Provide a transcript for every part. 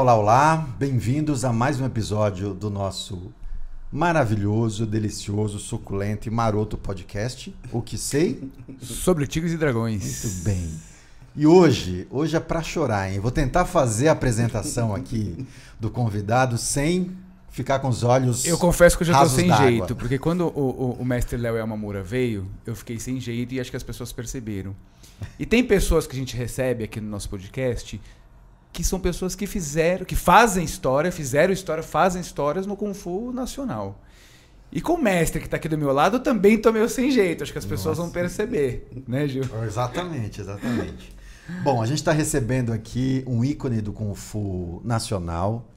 olá, olá. Bem-vindos a mais um episódio do nosso maravilhoso, delicioso, suculento e maroto podcast. O que sei? Sobre Tigres e Dragões. Muito bem. E hoje, hoje é para chorar, hein? Vou tentar fazer a apresentação aqui do convidado sem ficar com os olhos. Eu confesso que eu já tô sem jeito, porque quando o, o- o mestre Léo Yamamura veio, eu fiquei sem jeito e acho que as pessoas perceberam. E tem pessoas que a gente recebe aqui no nosso podcast que são pessoas que fizeram, que fazem história, fizeram história, fazem histórias no Kung Fu nacional. E com o mestre que tá aqui do meu lado, eu também tô meio sem jeito. Acho que as pessoas vão Nossa. perceber, né, Gil? Exatamente, exatamente. Bom, a gente está recebendo aqui um ícone do Kung Fu nacional,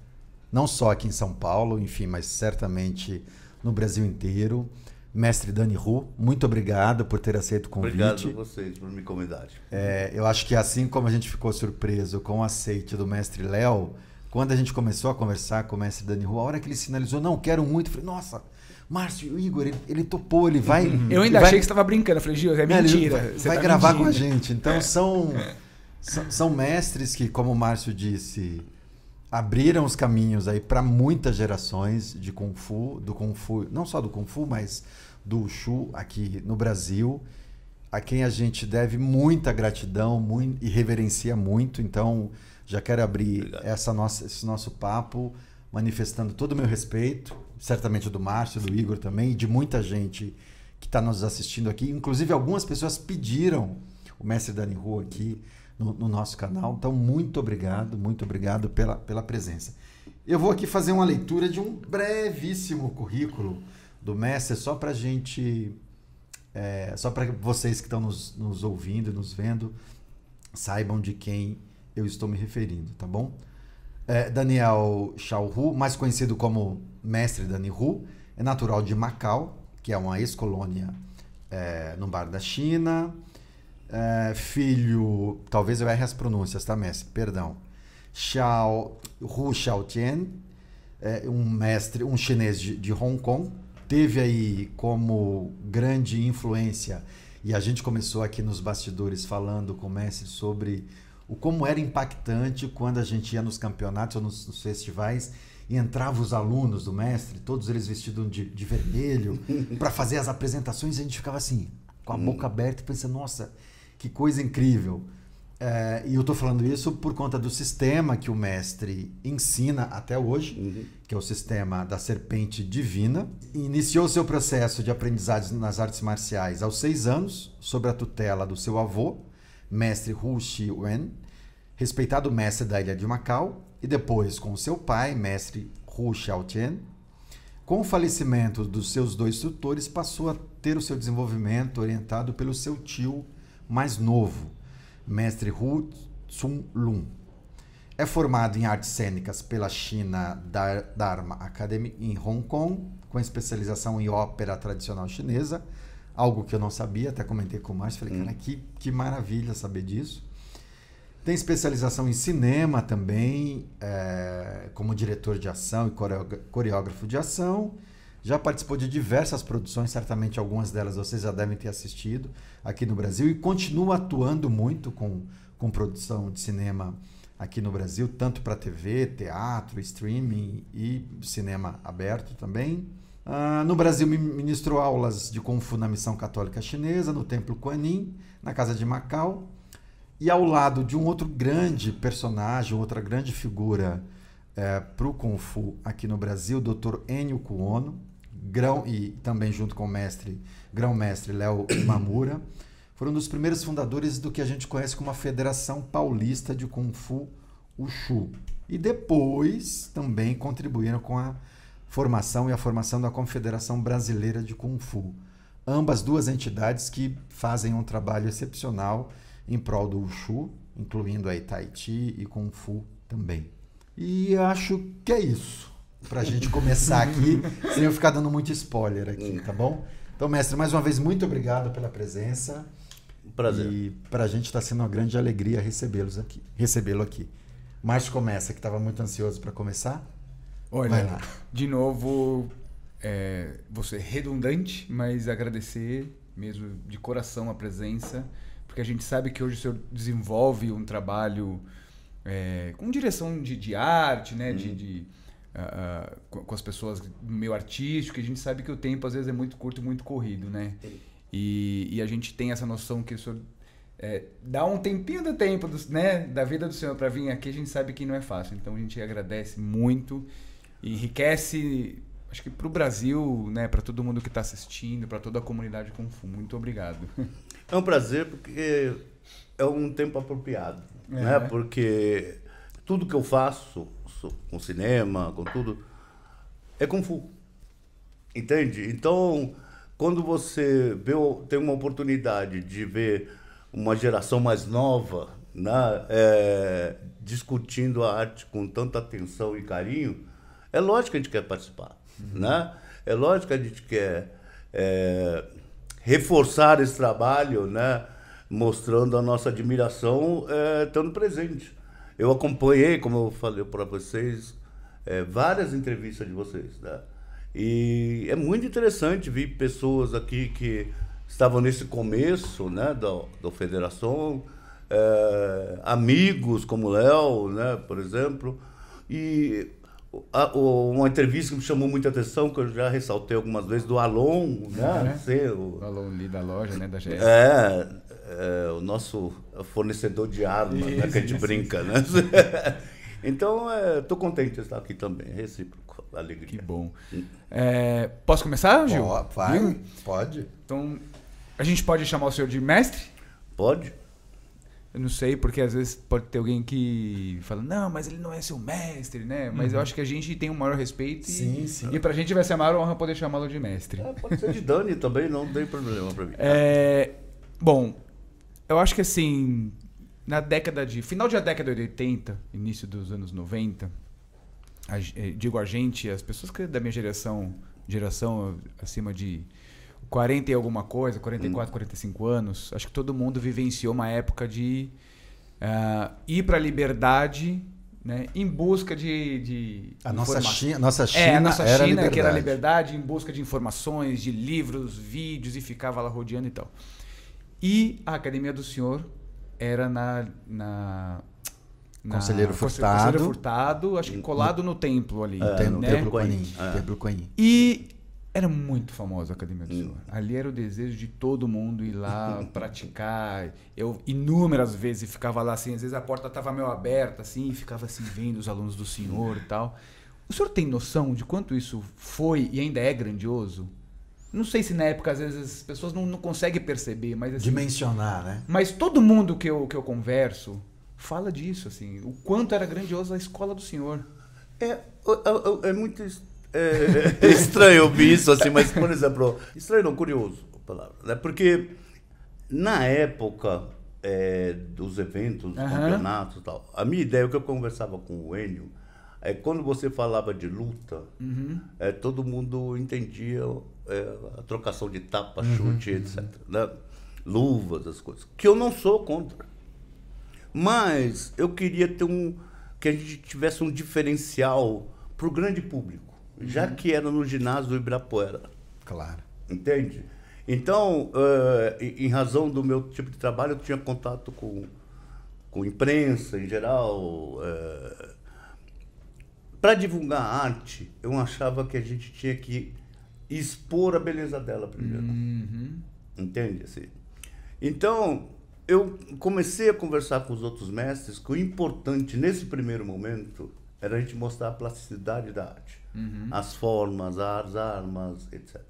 não só aqui em São Paulo, enfim, mas certamente no Brasil inteiro. Mestre Dani Ru, muito obrigado por ter aceito o convite. Obrigado a vocês por me convidarem. É, eu acho que assim como a gente ficou surpreso com o aceite do mestre Léo, quando a gente começou a conversar com o mestre Dani Ru, a hora que ele sinalizou, não, quero muito, eu falei, nossa, Márcio, o Igor, ele, ele topou, ele vai. Eu ainda vai- achei que você tava brincando. Eu falei, Gil, é é, ele mentira. Vai, você vai tá gravar com a mentindo. gente. Então são, são, são mestres que, como o Márcio disse, abriram os caminhos aí para muitas gerações de Kung Fu, do Kung Fu, não só do Kung Fu, mas do Wushu aqui no Brasil, a quem a gente deve muita gratidão mui- e reverencia muito. Então, já quero abrir Obrigado. essa nossa, esse nosso papo manifestando todo o meu respeito, certamente do Márcio, do Igor também, e de muita gente que está nos assistindo aqui. Inclusive, algumas pessoas pediram o mestre Dani Rua aqui no, no nosso canal. Então, muito obrigado, muito obrigado pela, pela presença. Eu vou aqui fazer uma leitura de um brevíssimo currículo do mestre, só para gente. é, só para vocês que estão nos, nos ouvindo e nos vendo saibam de quem eu estou me referindo, tá bom? É, Daniel Xiaohu, mais conhecido como Mestre Dani Hu, é natural de Macau, que é uma ex-colônia é, no bar da China. É, filho, talvez eu erre as pronúncias, tá, mestre? Perdão. Xiao, Hu Xiaotian, é um mestre, um chinês de, de Hong Kong, teve aí como grande influência, e a gente começou aqui nos bastidores falando com o mestre sobre o como era impactante quando a gente ia nos campeonatos ou nos, nos festivais e entrava os alunos do mestre, todos eles vestidos de, de vermelho, para fazer as apresentações, e a gente ficava assim, com a boca aberta, pensando, nossa, que coisa incrível. É, e eu estou falando isso por conta do sistema que o mestre ensina até hoje, que é o sistema da serpente divina. Iniciou seu processo de aprendizagem nas artes marciais aos seis anos, sob a tutela do seu avô, mestre Hu Shi Wen, respeitado mestre da ilha de Macau, e depois com seu pai, mestre Hu Xiaotian. Com o falecimento dos seus dois tutores, passou a ter o seu desenvolvimento orientado pelo seu tio mais novo, mestre Hu Tsung Lun. É formado em artes cênicas pela China Dharma Academy em Hong Kong, com especialização em ópera tradicional chinesa, algo que eu não sabia, até comentei com o Márcio, falei, cara, que, que maravilha saber disso. Tem especialização em cinema também, é, como diretor de ação e coreógra- coreógrafo de ação. Já participou de diversas produções, certamente algumas delas vocês já devem ter assistido aqui no Brasil, e continua atuando muito com, com produção de cinema aqui no Brasil, tanto para TV, teatro, streaming e cinema aberto também. Ah, no Brasil, mi- ministrou aulas de Kung Fu na Missão Católica Chinesa, no Templo Yin, na Casa de Macau. E ao lado de um outro grande personagem, outra grande figura para o Kung Fu aqui no Brasil, o Dr. Enio Kuono, grão, e também junto com o mestre, grão-mestre Léo Mamura, foram um dos primeiros fundadores do que a gente conhece como a Federação Paulista de Kung Fu Wushu. E depois também contribuíram com a formação e a formação da Confederação Brasileira de Kung Fu. Ambas duas entidades que fazem um trabalho excepcional em prol do Wushu, incluindo aí Tai Chi e Kung Fu também. E acho que é isso. Pra gente começar aqui, sem eu ficar dando muito spoiler aqui, tá bom? Então, mestre, mais uma vez, muito obrigado pela presença. Prazer. E pra gente está sendo uma grande alegria recebê-los aqui, recebê-lo aqui. Márcio começa, que estava muito ansioso para começar. Olha, Vai lá. de novo, é, vou ser redundante, mas agradecer mesmo de coração a presença, porque a gente sabe que hoje o senhor desenvolve um trabalho é, com direção de, de arte, né? De, de, ah, com, com as pessoas meio artístico, a gente sabe que o tempo às vezes é muito curto e muito corrido, né? E, e a gente tem essa noção que o senhor é, dá um tempinho do tempo do, né, da vida do senhor para vir aqui, a gente sabe que não é fácil. Então a gente agradece muito enriquece, acho que para o Brasil, né, para todo mundo que está assistindo, para toda a comunidade Kung Fu. Muito obrigado. É um prazer porque é um tempo apropriado, É. né? Porque tudo que eu faço com cinema, com tudo, é Kung Fu. Entende? Então, quando você vê, tem uma oportunidade de ver uma geração mais nova né, é, discutindo a arte com tanta atenção e carinho, é lógico que a gente quer participar. Né? É lógico que a gente quer é, reforçar esse trabalho, né, mostrando a nossa admiração, é, estando presente. Eu acompanhei, como eu falei para vocês, é, várias entrevistas de vocês, né? E é muito interessante ver pessoas aqui que estavam nesse começo, né, da, da federação, é, amigos como o Léo, né, por exemplo, e a- o- uma entrevista que me chamou muita atenção, que eu já ressaltei algumas vezes, do Alon, né, ser o- Falou ali da loja, né, da GS. é, é, o nosso fornecedor de armas, né, que a gente Isso, brinca, né? então, estou contente de estar aqui também, recíproco, alegria. Que bom. É, posso começar, Gil? Ó, vai, Viu? pode. Então, a gente pode chamar o senhor de mestre? Pode? Eu não sei, porque às vezes pode ter alguém que fala, não, mas ele não é seu mestre, né? Mas eu acho que a gente tem o maior respeito e, Sim, sim. e pra gente vai ser a maior honra poder chamá-lo de mestre. É, pode ser de Dani também, não tem problema para mim. É, bom, eu acho que assim, na década de. Final da década de 80, início dos anos 90, a eh, digo a gente, as pessoas que da minha geração, geração acima de 40 e alguma coisa, 44, 45 anos, acho que todo mundo vivenciou uma época de ah, ir para a liberdade, né, em busca de, de A nossa China, nossa China, é, a nossa era China, que era a liberdade. liberdade, em busca de informações, de livros, vídeos, e ficava lá rodeando e tal. E a academia do senhor era na. na na- Conselheiro Conse- Furtado. Conselheiro Furtado, acho que colado no templo ali. Tem no né? Templo. Coin. É. Templo Coin. E era muito famosa a Academia do Hum. Senhor. Ali era o desejo de todo mundo ir lá praticar. Eu inúmeras vezes ficava lá assim, às vezes a porta estava meio aberta assim, e ficava assim vendo os alunos do senhor e tal. O senhor tem noção de quanto isso foi e ainda é grandioso? Não sei se na época às vezes as pessoas não, não conseguem perceber, mas assim, Dimensionar, né? mas todo mundo que eu, que eu converso fala disso assim, o quanto era grandiosa a escola do senhor. É, é muito é, é estranho ouvir isso, assim, mas, por exemplo, estranho não, curioso a palavra, né? Porque na época é, dos eventos, dos Aham. campeonatos e tal, a minha ideia, o que eu conversava com o Enio, é quando você falava de luta, é, todo mundo entendia é, a trocação de tapa, chute, etc. Né? Luvas, as coisas. Que eu não sou contra. Mas eu queria ter um. que a gente tivesse um diferencial para o grande público, já que era no ginásio do Ibirapuera. Claro. Entende? Então, eh, em razão do meu tipo de trabalho, eu tinha contato com, com imprensa em geral. Para divulgar a arte, eu achava que a gente tinha que expor a beleza dela primeiro. Uhum. Entende? Assim? Então, eu comecei a conversar com os outros mestres que o importante nesse primeiro momento era a gente mostrar a plasticidade da arte. As formas, as armas, etc.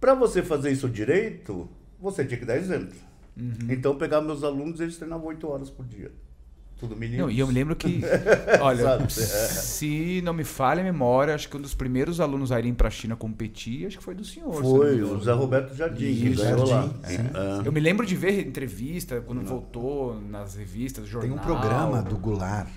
Para você fazer isso direito, você tinha que dar exemplo. Então, eu pegava meus alunos eles treinavam oito horas por dia. Tudo menino. Não, e eu me lembro que, olha? É. se não me falha a memória, acho que um dos primeiros alunos a irem para a China competir, acho que foi do senhor. não Foi o Zé Roberto Jardim que Isso, ganhou lá. Jardim, sim. É. Eu me lembro de ver entrevista quando voltou nas revistas, jornal. Tem um programa do Goulart.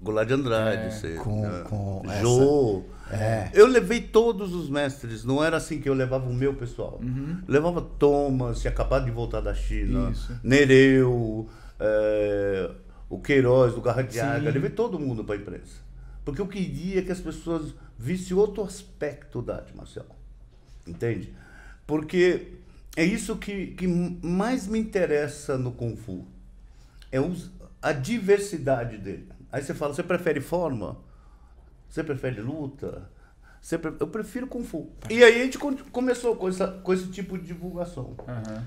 Goulart de Andrade, É, sei. com- É. com Jô. É. Eu levei todos os mestres, não era assim que eu levava o meu pessoal. Levava Thomas, tinha acabado de voltar da China, Uhum. Isso. Nereu, é, o Queiroz, do Garra de Sim. Águia, levei todo mundo para a imprensa. Porque eu queria que as pessoas vissem outro aspecto da arte marcial. Entende? Porque é isso que, que mais me interessa no Kung Fu. É a diversidade dele. Aí você fala, você prefere forma? Você prefere luta? Eu prefiro Kung Fu. E aí a gente começou com, essa, com esse tipo de divulgação.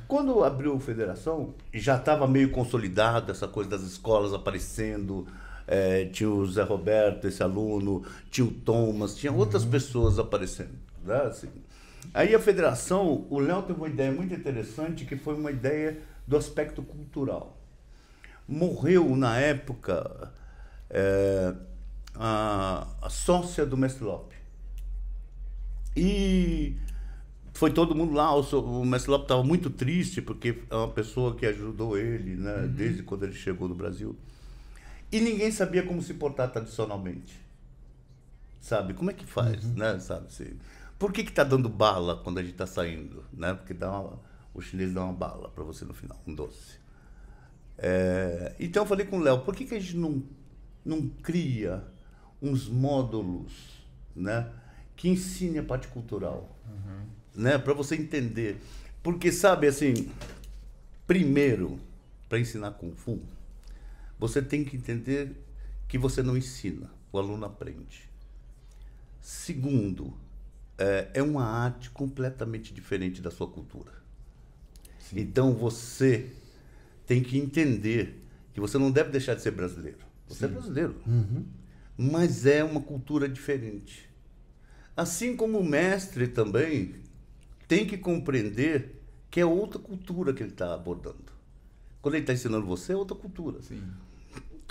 Quando abriu a federação, já estava meio consolidado essa coisa das escolas aparecendo. eh, tinha o Zé Roberto, esse aluno, tinha o Thomas, tinha outras pessoas aparecendo. Né? assim. Aí a federação, o Léo teve uma ideia muito interessante, que foi uma ideia do aspecto cultural. Morreu na época eh, a, a sócia do Mestre Lopes. E foi todo mundo lá. O, o Mestre Lopes estava muito triste, porque é uma pessoa que ajudou ele né, desde quando ele chegou no Brasil. E ninguém sabia como se portar tradicionalmente. Sabe? Como é que faz, né? Sabe? Se- Por que que tá dando bala quando a gente está saindo? Né? Porque dá uma- o chinês dá uma bala para você no final, um doce. É, então eu falei com o Léo, por que, que a gente não, não cria uns módulos né, que ensine a parte cultural? Né, para você entender. Porque, sabe, assim, primeiro, para ensinar Kung Fu, você tem que entender que você não ensina, o aluno aprende. Segundo, é, é uma arte completamente diferente da sua cultura. Então você tem que entender que você não deve deixar de ser brasileiro. Você é brasileiro. Mas é uma cultura diferente. Assim como o mestre também tem que compreender que é outra cultura que ele está abordando. Quando ele está ensinando você, é outra cultura. Sim.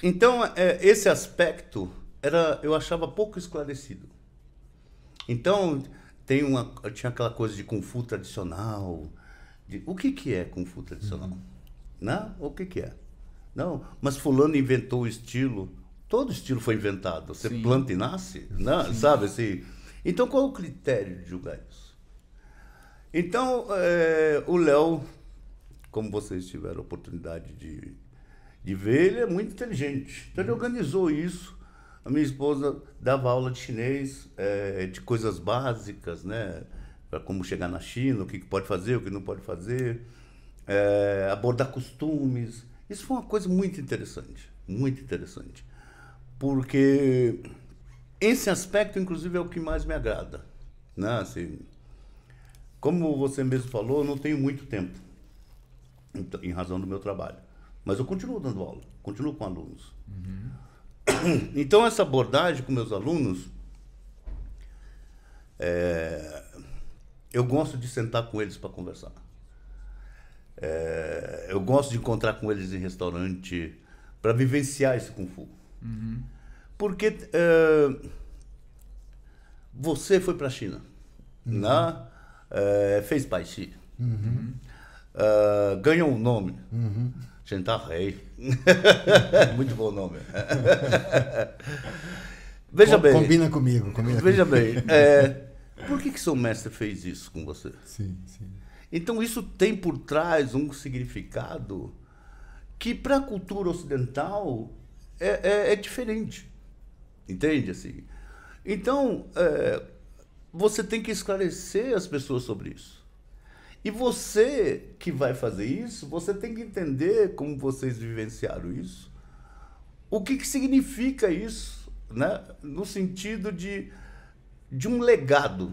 Então, é, esse aspecto era, eu achava pouco esclarecido. Então, tem uma, tinha aquela coisa de Kung Fu tradicional. de- o que, que é Kung Fu tradicional? Né? O que, que é? Não, mas fulano inventou o estilo. Todo estilo foi inventado. Você Sim. planta e nasce, né? sabe assim? Então, qual é o critério de julgar isso? Então, é, o Léo, como vocês tiveram a oportunidade de, de ver, ele é muito inteligente. Então, ele organizou isso. A minha esposa dava aula de chinês, é, de coisas básicas, né? Para como chegar na China, o que que pode fazer, o que não pode fazer, é, abordar costumes. Isso foi uma coisa muito interessante, muito interessante. Porque esse aspecto, inclusive, é o que mais me agrada. Né? Assim, como você mesmo falou, eu não tenho muito tempo, então, em razão do meu trabalho. Mas eu continuo dando aula, continuo com alunos. Então, essa abordagem com meus alunos, é, eu gosto de sentar com eles para conversar. É, eu gosto de encontrar com eles em restaurante para vivenciar esse Kung Fu. Porque é, você foi para a China, né? É, fez Pai Chi, É, ganhou um nome, Shentar Rei. Muito bom nome. Veja Com- bem. Combina comigo, combina Veja comigo. bem, é, por que, que seu mestre fez isso com você? Sim, sim. Então isso tem por trás um significado que para a cultura ocidental é, é- é diferente. Entende? Assim? Então, é, você tem que esclarecer as pessoas sobre isso. E você que vai fazer isso, você tem que entender como vocês vivenciaram isso. O que, que significa isso, né? no sentido de, de um legado.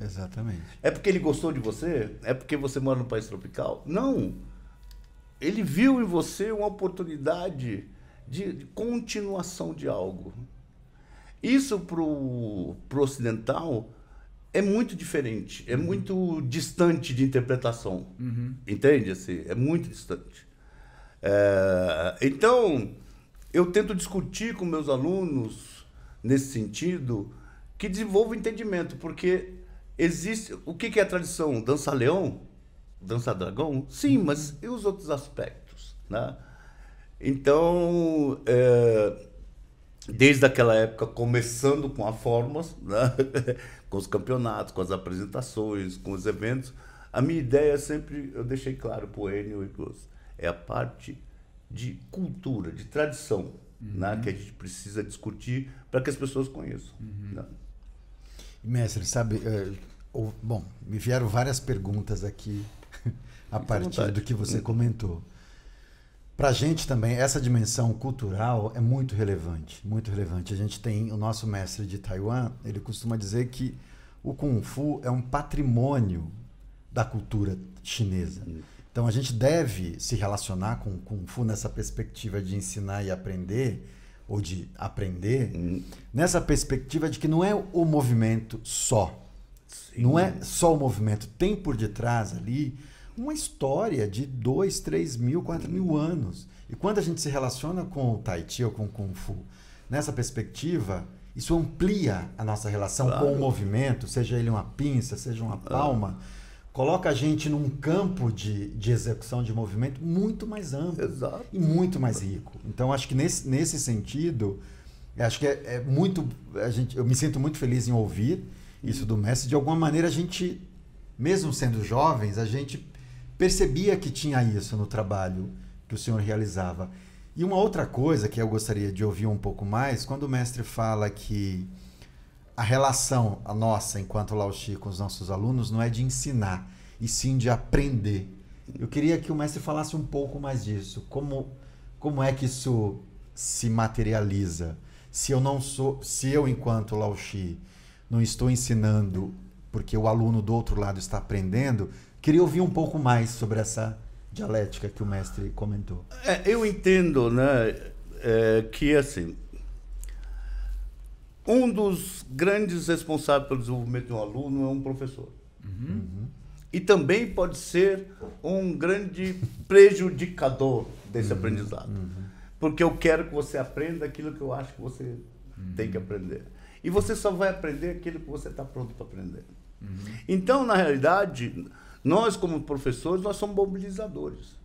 Exatamente. É porque ele gostou de você? É porque você mora num país tropical? Não. Ele viu em você uma oportunidade de, de continuação de algo. Isso para o ocidental é muito diferente, é muito distante de interpretação. Entende? Assim, é muito distante. É, então, eu tento discutir com meus alunos nesse sentido que desenvolvam entendimento, porque existe. O que que é a tradição? Dança leão? Dança dragão? Sim, mas e os outros aspectos? Né? Então, é, desde aquela época, começando com as formas, né? com os campeonatos, com as apresentações, com os eventos, a minha ideia sempre, eu deixei claro para o Enio e para os, é a parte de cultura, de tradição, né? que a gente precisa discutir para que as pessoas conheçam. né? Mestre, sabe, o- bom, me vieram várias perguntas aqui a partir vontade. do que você Hum. comentou. Para a gente também, essa dimensão cultural é muito relevante, muito relevante. A gente tem o nosso mestre de Taiwan, ele costuma dizer que o Kung Fu é um patrimônio da cultura chinesa. Então a gente deve se relacionar com o Kung Fu nessa perspectiva de ensinar e aprender, ou de aprender, Hum. nessa perspectiva de que não é o movimento só. Sim. Não é só o movimento. Tem por detrás ali uma história de dois, três mil, quatro mil anos. E quando a gente se relaciona com o Tai Chi ou com o Kung Fu, nessa perspectiva, isso amplia a nossa relação Claro. com o movimento, seja ele uma pinça, seja uma palma, coloca a gente num campo de, de execução de movimento muito mais amplo Exato. e muito mais rico. Então acho que nesse, nesse sentido, eu acho que é, é muito a gente, eu me sinto muito feliz em ouvir isso do mestre. De alguma maneira a gente, mesmo sendo jovens, a gente percebia que tinha isso no trabalho que o senhor realizava. E uma outra coisa que eu gostaria de ouvir um pouco mais, quando o mestre fala que a relação a nossa enquanto Laoshi com os nossos alunos não é de ensinar, e sim de aprender. Eu queria que o mestre falasse um pouco mais disso. Como, como é que isso se materializa? Se eu não sou, se eu enquanto Laoshi não estou ensinando porque o aluno do outro lado está aprendendo, queria ouvir um pouco mais sobre essa dialética que o mestre comentou. É, eu entendo, né, é, que assim, um dos grandes responsáveis pelo desenvolvimento de um aluno é um professor. E também pode ser um grande prejudicador desse aprendizado. Porque eu quero que você aprenda aquilo que eu acho que você tem que aprender. E você só vai aprender aquilo que você está pronto para aprender. Então, na realidade, nós como professores, nós somos mobilizadores.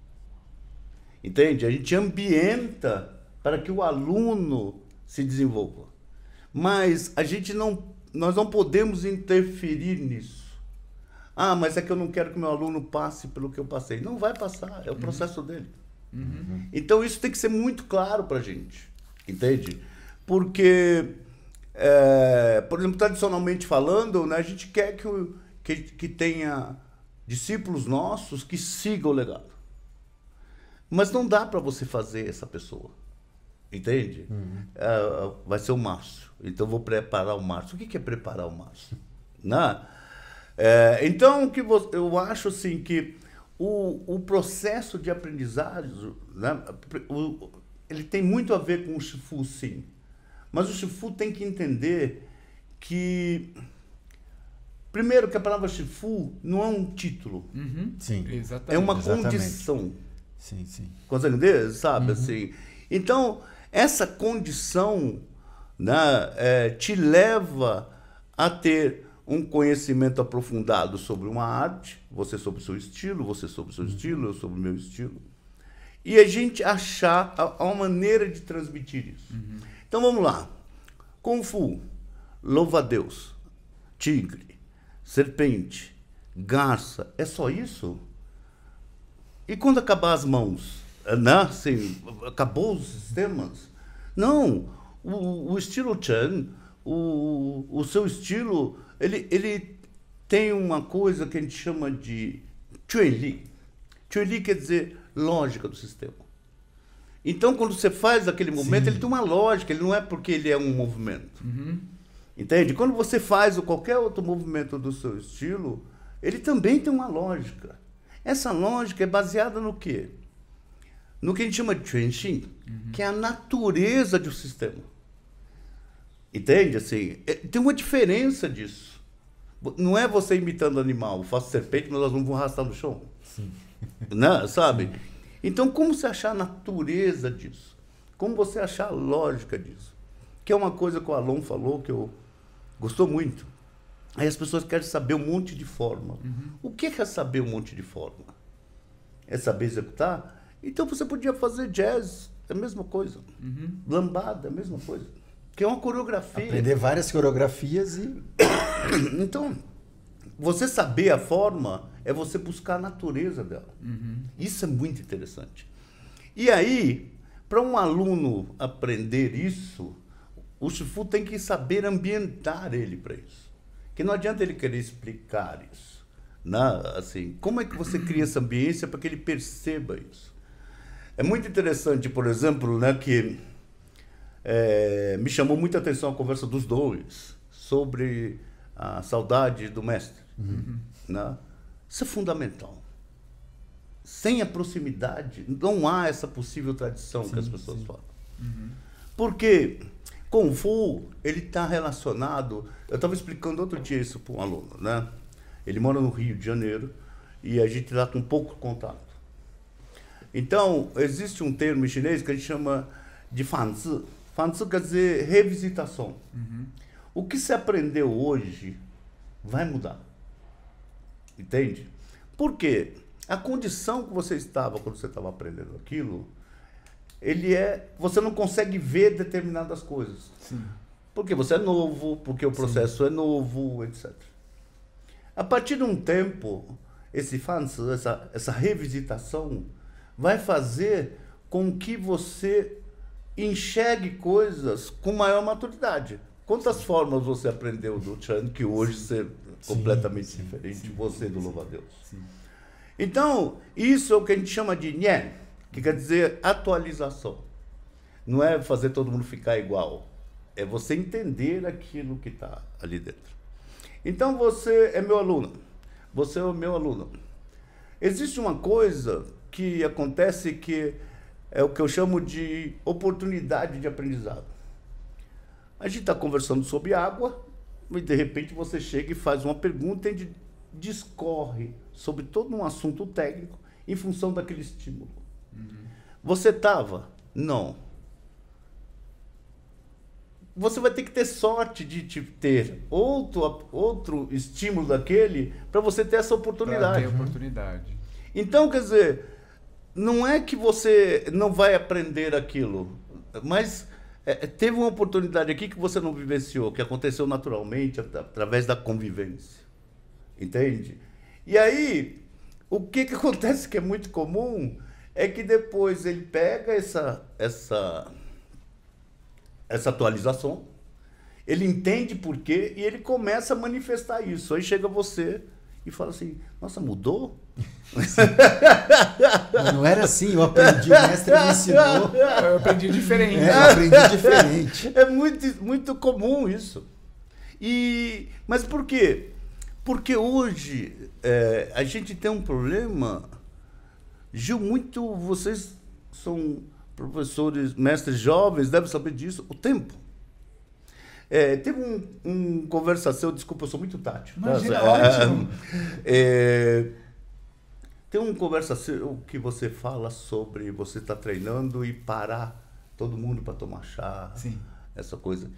Entende? A gente ambienta para que o aluno se desenvolva. Mas a gente não, nós não podemos interferir nisso. Ah, mas é que eu não quero que meu aluno passe pelo que eu passei. Não vai passar, é o processo dele. Então isso tem que ser muito claro para a gente, entende? Porque, é, por exemplo, tradicionalmente falando, né, a gente quer que, que, que tenha discípulos nossos que sigam o legado. Mas não dá para você fazer essa pessoa. Entende? Ah, vai ser o Márcio. Então vou preparar o Márcio. O que é preparar o Márcio? Né? É, então que vo- eu acho assim que o, o processo de aprendizagem, né, o- ele tem muito a ver com o Shifu, sim. Mas o Shifu tem que entender que primeiro que a palavra Shifu não é um título, Sim. Exatamente. é uma Exatamente. condição. Sim, sim. Consegue entender? Sabe assim? Então, essa condição né, é, te leva a ter um conhecimento aprofundado sobre uma arte, você sobre o seu estilo, você sobre o seu estilo, eu sobre o meu estilo. E a gente achar a, a uma maneira de transmitir isso. Então vamos lá. Kung Fu, louva-a-Deus, tigre, serpente, garça, é só isso? E quando acabar as mãos? Né? Assim, acabou os sistemas? Não. O, o estilo Chan, o, o seu estilo, ele, ele tem uma coisa que a gente chama de Chueli. Chueli quer dizer lógica do sistema. Então, quando você faz aquele movimento, Sim. ele tem uma lógica, ele não é porque ele é um movimento. Entende? Quando você faz qualquer outro movimento do seu estilo, ele também tem uma lógica. Essa lógica é baseada no quê? No que a gente chama de Chuanxin, que é a natureza do sistema. Entende? Assim, é- tem uma diferença disso. Não é você imitando animal, eu faço serpente, mas nós não vamos arrastar no chão. Né? Sabe? Então, como você achar a natureza disso? Como você achar a lógica disso? Que é uma coisa que o Alon falou que eu gostou muito. Aí as pessoas querem saber um monte de forma. O que é saber um monte de forma? É saber executar? Então você podia fazer jazz, é a mesma coisa. Lambada, é a mesma coisa. Que é uma coreografia. Aprender várias coreografias e Então, você saber a forma é você buscar a natureza dela. Isso é muito interessante. E aí, para um aluno aprender isso, o Shifu tem que saber ambientar ele para isso. Que não adianta ele querer explicar isso. Né? Assim, como é que você cria essa ambiência para que ele perceba isso? É muito interessante, por exemplo, né, que é, me chamou muita atenção a conversa dos dois sobre a saudade do mestre. Uhum. Né? Isso é fundamental. Sem a proximidade, não há essa possível tradição sim, que as pessoas sim. falam. Uhum. Porque Kung Fu, ele está relacionado. Eu estava explicando outro dia isso para um aluno, né? Ele mora no Rio de Janeiro e a gente está com pouco contato. Então, existe um termo em chinês que a gente chama de fanzi. Fanzi quer dizer revisitação. Uhum. O que se aprendeu hoje vai mudar. Entende? Por quê? A condição que você estava quando você estava aprendendo aquilo, ele é. Você não consegue ver determinadas coisas. Sim. Porque você é novo, porque o processo Sim. é novo, etc. A partir de um tempo, esse fans, essa, essa revisitação, vai fazer com que você enxergue coisas com maior maturidade. Quantas formas você aprendeu do Chan que hoje você é completamente sim, diferente, sim, você do louva-a-Deus? Então, isso é o que a gente chama de Nyen, que quer dizer atualização. Não é fazer todo mundo ficar igual, é você entender aquilo que está ali dentro. Então, você é meu aluno, você é o meu aluno. Existe uma coisa que acontece que é o que eu chamo de oportunidade de aprendizado. A gente está conversando sobre água e de repente você chega e faz uma pergunta e discorre sobre todo um assunto técnico em função daquele estímulo. Uhum. Você estava? Não. Você vai ter que ter sorte de, de ter outro, outro estímulo daquele para você ter essa oportunidade. Pra ter oportunidade. Então, quer dizer, não é que você não vai aprender aquilo, mas é, é, teve uma oportunidade aqui que você não vivenciou, que aconteceu naturalmente através da convivência. Entende? E aí, o que, que acontece que é muito comum é que depois ele pega essa, essa, essa atualização, ele entende por quê e ele começa a manifestar isso. Aí chega você e fala assim: Nossa, mudou? não era assim, eu aprendi, o mestre me ensinou. Eu aprendi diferente. É, eu aprendi diferente. É muito, muito comum isso. E, mas por quê? Porque hoje é, a gente tem um problema. Gil, muito. Vocês são professores, mestres jovens, devem saber disso. O tempo. É, teve um, um conversação, desculpa, eu sou muito tático. Tá? Imagina, tá? ótimo. É, tem um conversa que você fala sobre você estar tá treinando e parar todo mundo para tomar chá. Sim. Essa coisa.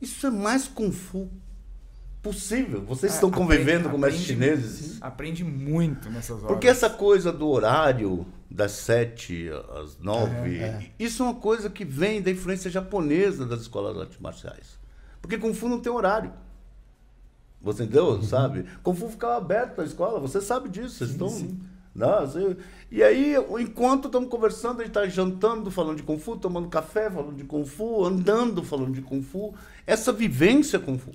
Isso é mais Kung Fu possível. Vocês é, estão convivendo aprende, com mestres chineses. Aprende muito nessas horas. Porque essa coisa do horário, das sete às nove, é, é. isso é uma coisa que vem da influência japonesa das escolas de artes marciais. Porque Kung Fu não tem horário. Você entendeu? Uhum. Sabe? Kung Fu ficava aberto na escola, você sabe disso. Vocês sim, estão. Sim. Não, você... E aí, enquanto estamos conversando, a gente está jantando, falando de Kung Fu, tomando café, falando de Kung Fu, andando, falando de Kung Fu. Essa vivência Kung Fu.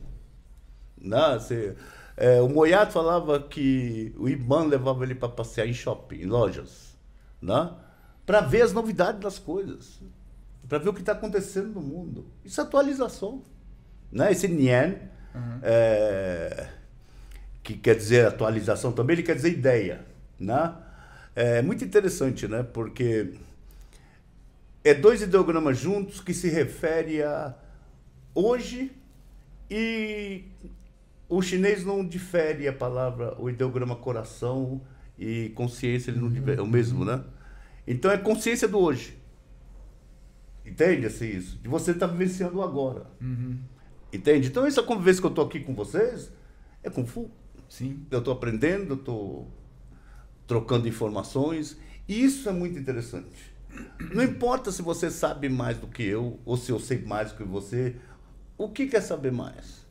Não, você... É, o Moyato falava que o Iban levava ele para passear em shopping, em lojas, né? para ver as novidades das coisas, para ver o que está acontecendo no mundo. Isso é atualização. Né? Esse Nien, uhum. é, que quer dizer atualização também, ele quer dizer ideia. Né? É muito interessante, né? porque é dois ideogramas juntos que se refere a hoje e o chinês não difere a palavra, o ideograma coração e consciência, ele não difere, é o mesmo, né? Então é consciência do hoje. Entende assim isso? De você estar tá vivenciando agora. Uhum. Entende? Então, essa convivência que eu estou aqui com vocês é Kung Fu. Sim. Eu estou aprendendo, estou trocando informações. E isso é muito interessante. Não importa se você sabe mais do que eu, ou se eu sei mais do que você, o que quer saber mais?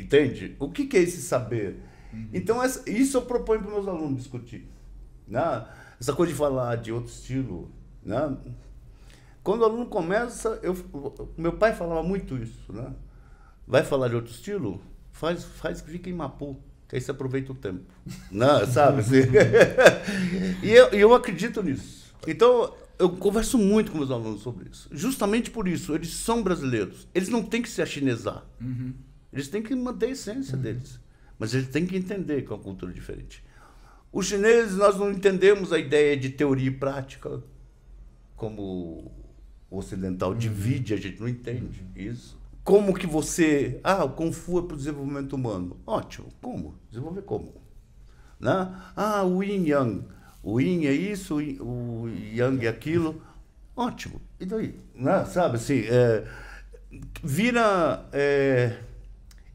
Entende? O que, é esse saber? Uhum. Então, essa, isso eu proponho para meus alunos discutir. Né? Essa coisa de falar de outro estilo. Né? Quando o aluno começa, eu, meu pai falava muito isso. Né? Vai falar de outro estilo? Faz, faz que fique em Mapu, que aí você aproveita o tempo. Não, sabe? Assim? e eu, eu acredito nisso. Então, eu converso muito com meus alunos sobre isso. Justamente por isso, eles são brasileiros. Eles não têm que se achinesar. Uhum. Eles têm que manter a essência deles. Mas eles têm que entender que é uma cultura diferente. Os chineses, nós não entendemos a ideia de teoria e prática como o ocidental divide, a gente não entende isso. Como que você. Ah, o Kung Fu é para o desenvolvimento humano. Ótimo. Como? Desenvolver como? Né? Ah, o Yin Yang. O Yin é isso, o Yang é aquilo. Ótimo. E daí? Né? Sabe assim, é, vira é,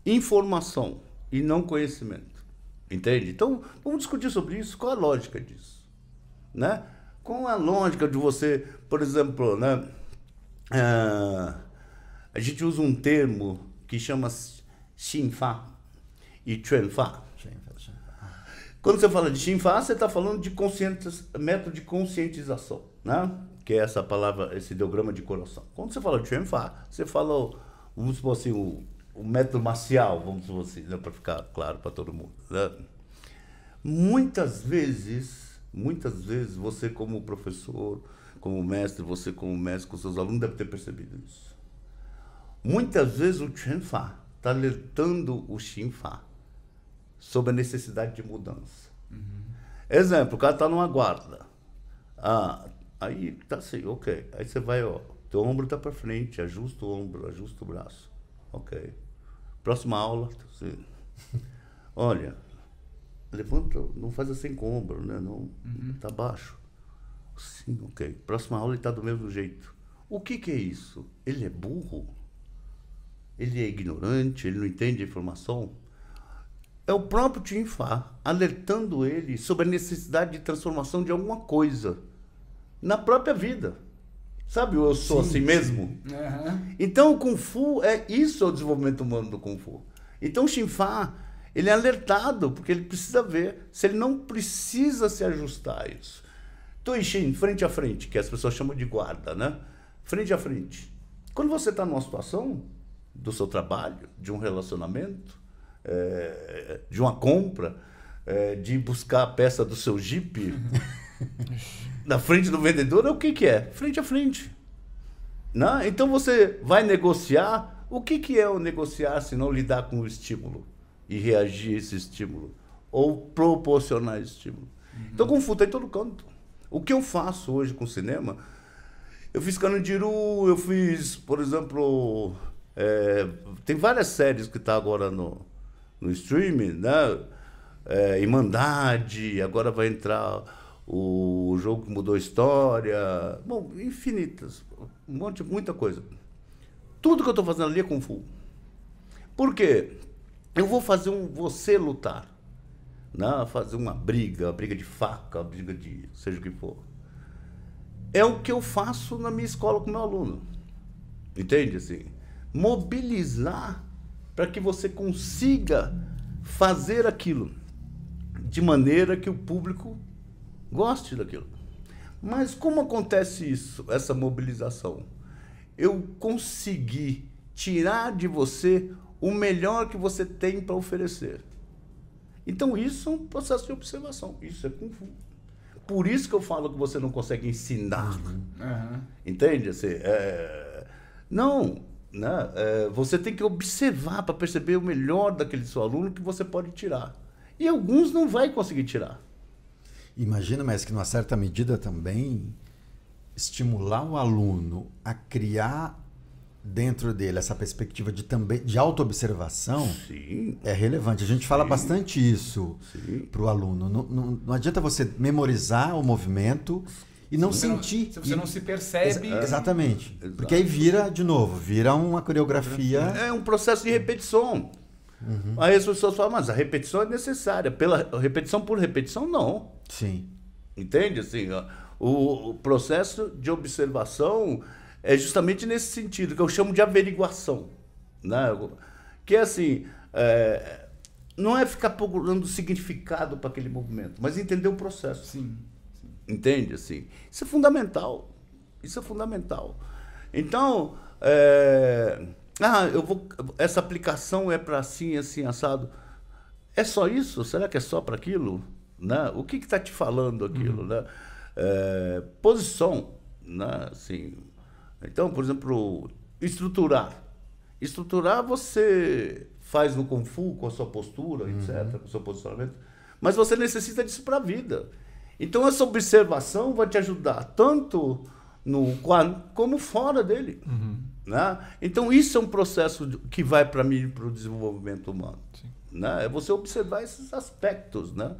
informação e não conhecimento. Entende? Então, vamos discutir sobre isso. Qual a lógica disso? Né? Qual a lógica de você, por exemplo, né? Ah, a gente usa um termo que chama Xinfa e Chuanfa. Quando você fala de Xinfa, você está falando de método de conscientização, né? que é essa palavra, esse ideograma de coração. Quando você fala de Chuanfa, você fala, vamos supor assim, o, o método marcial, vamos supor assim, né? para ficar claro para todo mundo. Né? Muitas vezes, muitas vezes, você como professor, como mestre, você como mestre com seus alunos deve ter percebido isso. Muitas vezes o Chuanfa está alertando o Xinfa sobre a necessidade de mudança. Uhum. Exemplo, o cara está numa guarda. Ah, aí tá assim, ok. Aí você vai, ó, teu ombro está para frente, ajusta o ombro, ajusta o braço. Ok. Próxima aula, assim, olha, levanta, não faz assim com o ombro, né? Não, uhum. tá baixo. Sim, ok. Próxima aula ele está do mesmo jeito. O que, que é isso? Ele é burro? Ele é ignorante? Ele não entende a informação? é o próprio Tim Fá alertando ele sobre a necessidade de transformação de alguma coisa na própria vida. Sabe, eu sou sim, assim sim. mesmo? Uhum. Então o Kung Fu é isso é o desenvolvimento humano do Kung Fu. Então o Shinfa, ele é alertado porque ele precisa ver se ele não precisa se ajustar a isso. Toishin, frente a frente, que as pessoas chamam de guarda, né? Frente a frente. Quando você está numa situação do seu trabalho, de um relacionamento, é, de uma compra, é, de buscar a peça do seu Jeep na frente do vendedor, é o que, que é? Frente a frente. Né? Então você vai negociar. O que, que é o negociar se não lidar com o estímulo e reagir a esse estímulo? Ou proporcionar estímulo? Uhum. Então, está em todo canto. O que eu faço hoje com o cinema? Eu fiz Carandiru, eu fiz, por exemplo, é, tem várias séries que tá agora no, no streaming, né? É, Irmandade, agora vai entrar o jogo que mudou a história. Bom, infinitas. Um monte, muita coisa. Tudo que eu estou fazendo ali é Kung Fu. Por quê? Eu vou fazer um você lutar. Né? Fazer uma briga, uma briga de faca, uma briga de seja o que for. É o que eu faço na minha escola com meu aluno. Entende? Assim, mobilizar para que você consiga fazer aquilo de maneira que o público goste daquilo. Mas como acontece isso, essa mobilização? Eu consegui tirar de você o melhor que você tem para oferecer. Então isso é um processo de observação. Isso é Kung Fu. Por isso que eu falo que você não consegue ensinar. Uhum. Entende? Assim, é... Não, né? É, você tem que observar para perceber o melhor daquele seu aluno que você pode tirar. E alguns não vai conseguir tirar. Imagina, mas que numa certa medida também estimular o aluno a criar dentro dele essa perspectiva de também de autoobservação é relevante. A gente fala Sim. bastante isso para o aluno. Não, não, não adianta você memorizar o movimento e não sentir. Não, se você e, não se percebe. Ex exatamente. Exato. Porque aí vira, de novo, vira uma coreografia. É um processo de repetição. Uhum. Aí as pessoas falam, mas a repetição é necessária. Pela repetição por repetição, não. Sim. Entende? Assim, o, o processo de observação é justamente nesse sentido, que eu chamo de averiguação. Né? Que é assim. É, não é ficar procurando significado para aquele movimento, mas entender o processo. Sim. Entende? Assim, isso é fundamental. Isso é fundamental. Então, é, ah, eu vou, essa aplicação é para assim, assim, assado. É só isso? Será que é só para aquilo? Né? O que está te falando aquilo? Uhum. Né? É, posição. Né? Assim, então, por exemplo, estruturar. Estruturar você faz no Kung Fu com a sua postura, uhum. etc., com o seu posicionamento, mas você necessita disso para a vida. Então, essa observação vai te ajudar tanto no como fora dele. Uhum. Né? Então, isso é um processo que vai para mim para o desenvolvimento humano. Né? É você observar esses aspectos. Né?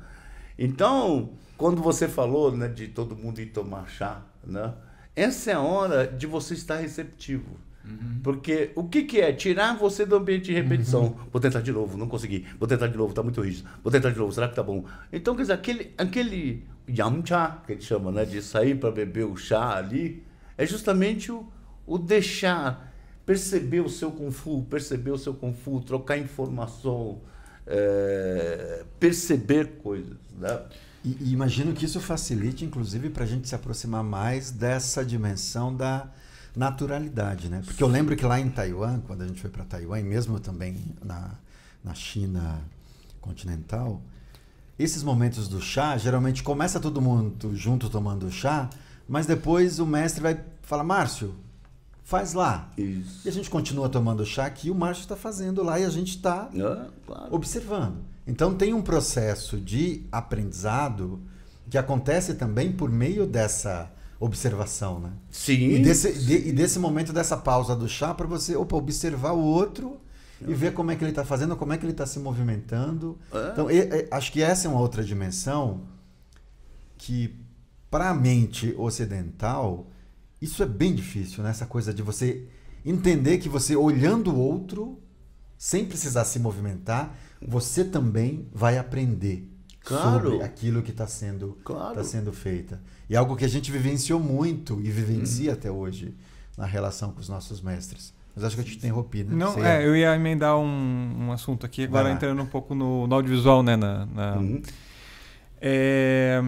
Então, quando você falou né, de todo mundo ir tomar chá, né? essa é a hora de você estar receptivo. Uhum. Porque o que, que é? Tirar você do ambiente de repetição. Uhum. Vou tentar de novo, não consegui. Vou tentar de novo, está muito rígido. Vou tentar de novo, será que tá bom? Então, quer dizer, aquele, aquele yamcha, que a gente chama, né? De sair para beber o chá ali, é justamente o, o deixar, perceber o seu Kung Fu, perceber o seu Kung Fu, trocar informação, é, perceber coisas, né? E, e imagino que isso facilite, inclusive, para a gente se aproximar mais dessa dimensão da naturalidade, né? Porque eu lembro que lá em Taiwan, quando a gente foi para Taiwan, e mesmo também na, na China continental, esses momentos do chá, geralmente começa todo mundo junto tomando chá, mas depois o mestre vai falar, Márcio, faz lá. Isso. E a gente continua tomando chá que o Márcio está fazendo lá e a gente está é, claro. observando. Então tem um processo de aprendizado que acontece também por meio dessa observação, né? Sim. E desse, de, e desse momento dessa pausa do chá para você opa, observar o outro e ver como é que ele está fazendo, como é que ele está se movimentando. É. Então, e, e, acho que essa é uma outra dimensão que, para a mente ocidental, isso é bem difícil, né? Essa coisa de você entender que você, olhando o outro, sem precisar se movimentar, você também vai aprender claro. sobre aquilo que está sendo, claro. tá sendo feita. E é algo que a gente vivenciou muito e vivencia hum. até hoje na relação com os nossos mestres. Mas acho que eu te interrompi, né? Não, é, eu ia emendar um, um assunto aqui, agora entrando um pouco no, no audiovisual, né? Na, na uhum. é,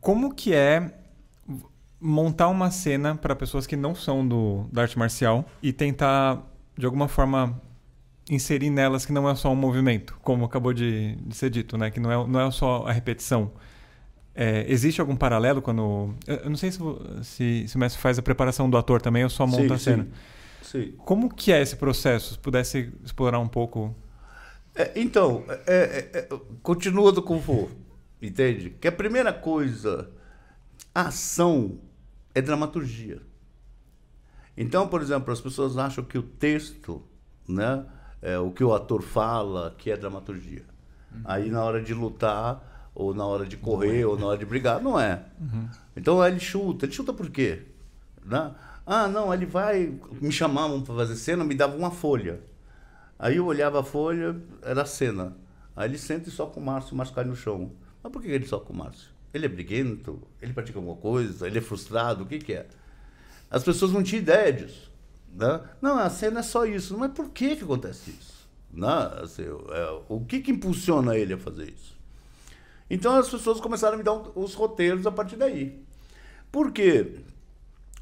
como que é montar uma cena para pessoas que não são do, da arte marcial e tentar, de alguma forma, inserir nelas que não é só um movimento, como acabou de, de ser dito, né? Que não é, não é só a repetição. É, existe algum paralelo quando... Eu não sei se, se, se o mestre faz a preparação do ator também ou só monta sim, a cena. Sim, sim. Como que é esse processo? Se pudesse explorar um pouco... É, então, é, é, é continua do Kung Fu, entende? Que a primeira coisa, a ação é dramaturgia. Então, por exemplo, as pessoas acham que o texto, né, é, o que o ator fala, que é dramaturgia. Uhum. Aí na hora de lutar, ou na hora de correr, ou na hora de brigar, não é. Uhum. Então ele chuta. Ele chuta por quê? Né? Ah, não, ele vai. Me chamavam para fazer cena, me dava uma folha. Aí eu olhava a folha, era a cena. Aí ele senta e o Márcio, o Márcio cai no chão. Mas por que ele soca o Márcio? Ele é briguento? Ele pratica alguma coisa? Ele é frustrado? O que, que é? As pessoas não tinham ideia disso. Né? Não, a cena é só isso. Mas por que, que acontece isso? Né? Assim, é, o que, que impulsiona ele a fazer isso? Então as pessoas começaram a me dar os roteiros a partir daí. Por quê?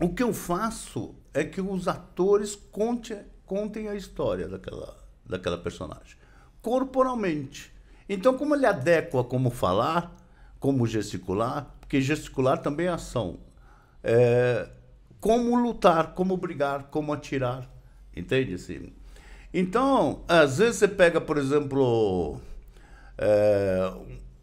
O que eu faço é que os atores conte, contem a história daquela, daquela personagem, corporalmente. Então, como ele adequa como falar, como gesticular, porque gesticular também é ação. É, como lutar, como brigar, como atirar. Entende? Assim? Então, às vezes você pega, por exemplo, é,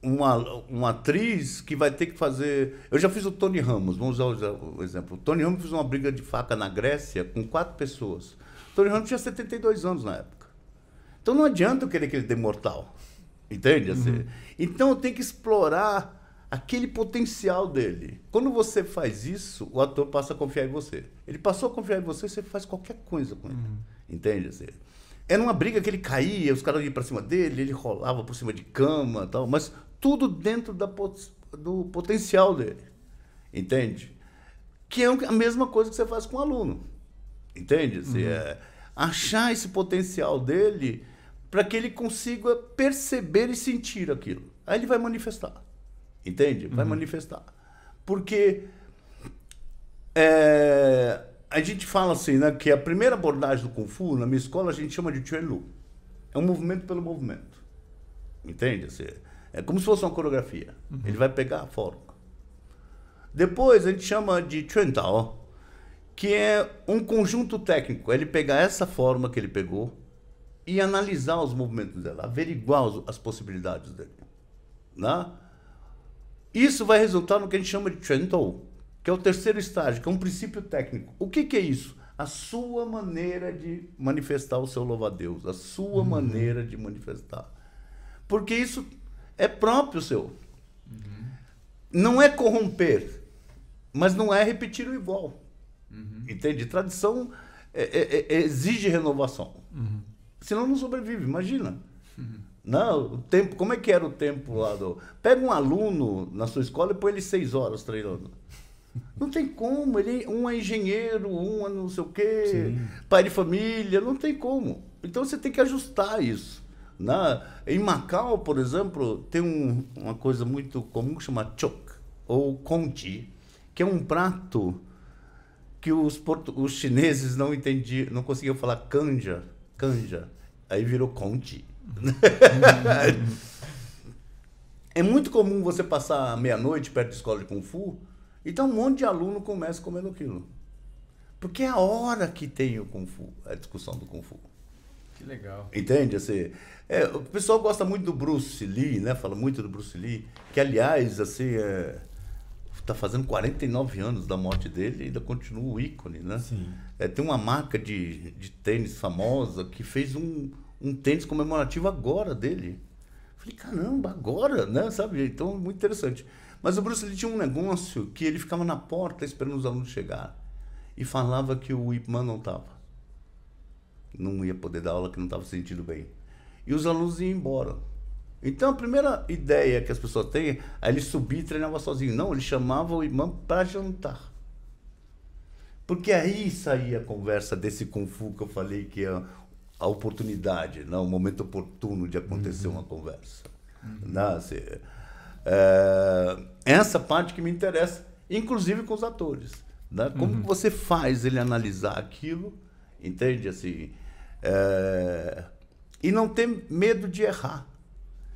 uma, uma atriz que vai ter que fazer. Eu já fiz o Tony Ramos, vamos usar o exemplo. O Tony Ramos fez uma briga de faca na Grécia com quatro pessoas. O Tony Ramos tinha 72 anos na época. Então não adianta eu querer que ele dê mortal. Entende? Assim? Uhum. Então eu tenho que explorar aquele potencial dele. Quando você faz isso, o ator passa a confiar em você. Ele passou a confiar em você, você faz qualquer coisa com ele. Uhum. Entende? Assim, era uma briga que ele caía, os caras iam para cima dele, ele rolava por cima de cama tal, mas tudo dentro da, do potencial dele. Entende? Que é a mesma coisa que você faz com o aluno. Entende? Assim, uhum. é achar esse potencial dele para que ele consiga perceber e sentir aquilo. Aí ele vai manifestar. Entende? Vai uhum. manifestar. Porque é, a gente fala assim, né, que a primeira abordagem do Kung Fu, na minha escola, a gente chama de Chuan Lu. É um movimento pelo movimento. Entende? Assim, é como se fosse uma coreografia. Uhum. Ele vai pegar a forma. Depois a gente chama de Chuan Tao, que é um conjunto técnico. Ele pegar essa forma que ele pegou e analisar os movimentos dela, averiguar as possibilidades dele. Né? Isso vai resultar no que a gente chama de Trento, que é o terceiro estágio, que é um princípio técnico. O que, que é isso? A sua maneira de manifestar o seu louva-a-Deus, a sua uhum. maneira de manifestar. Porque isso é próprio seu. Uhum. Não é corromper, mas não é repetir o igual. Uhum. Entende? Tradição é, é, é, exige renovação. Senão não sobrevive, imagina. Uhum. Não, o tempo, como é que era o tempo lá do. Pega um aluno na sua escola e põe ele seis horas treinando. Não tem como, ele, um é engenheiro, um é não sei o quê, Sim. pai de família, não tem como. Então você tem que ajustar isso. Na, né? em Macau, por exemplo, tem um, uma coisa muito comum que chama chok, ou conti, que é um prato que os, os chineses não entendiam, não conseguiam falar canja, canja, aí virou conti. é muito comum você passar meia-noite perto da escola de Kung Fu e tá um monte de aluno começa comendo aquilo. Porque é a hora que tem o Kung Fu, a discussão do Kung Fu. Que legal. Entende? Assim, é, o pessoal gosta muito do Bruce Lee, né? Fala muito do Bruce Lee, que aliás, assim, é, tá fazendo 49 anos da morte dele e ainda continua o ícone, né? Sim. É, tem uma marca de, de tênis famosa que fez um, um tênis comemorativo agora dele. Falei, caramba, agora, né? Sabe? Então, muito interessante. Mas o Bruce Lee tinha um negócio que ele ficava na porta esperando os alunos chegar e falava que o Ip Man não estava. Não ia poder dar aula, que não estava se sentindo bem. E os alunos iam embora. Então a primeira ideia que as pessoas têm é ele subir e treinava sozinho. Não, ele chamava o imã para jantar. Porque aí saía a conversa desse Kung Fu que eu falei que é a oportunidade, não, o momento oportuno de acontecer uhum. uma conversa. Uhum. Não, assim, é, essa parte que me interessa, inclusive com os atores. Né? Como uhum. você faz ele analisar aquilo, entende? Assim, é, e não ter medo de errar.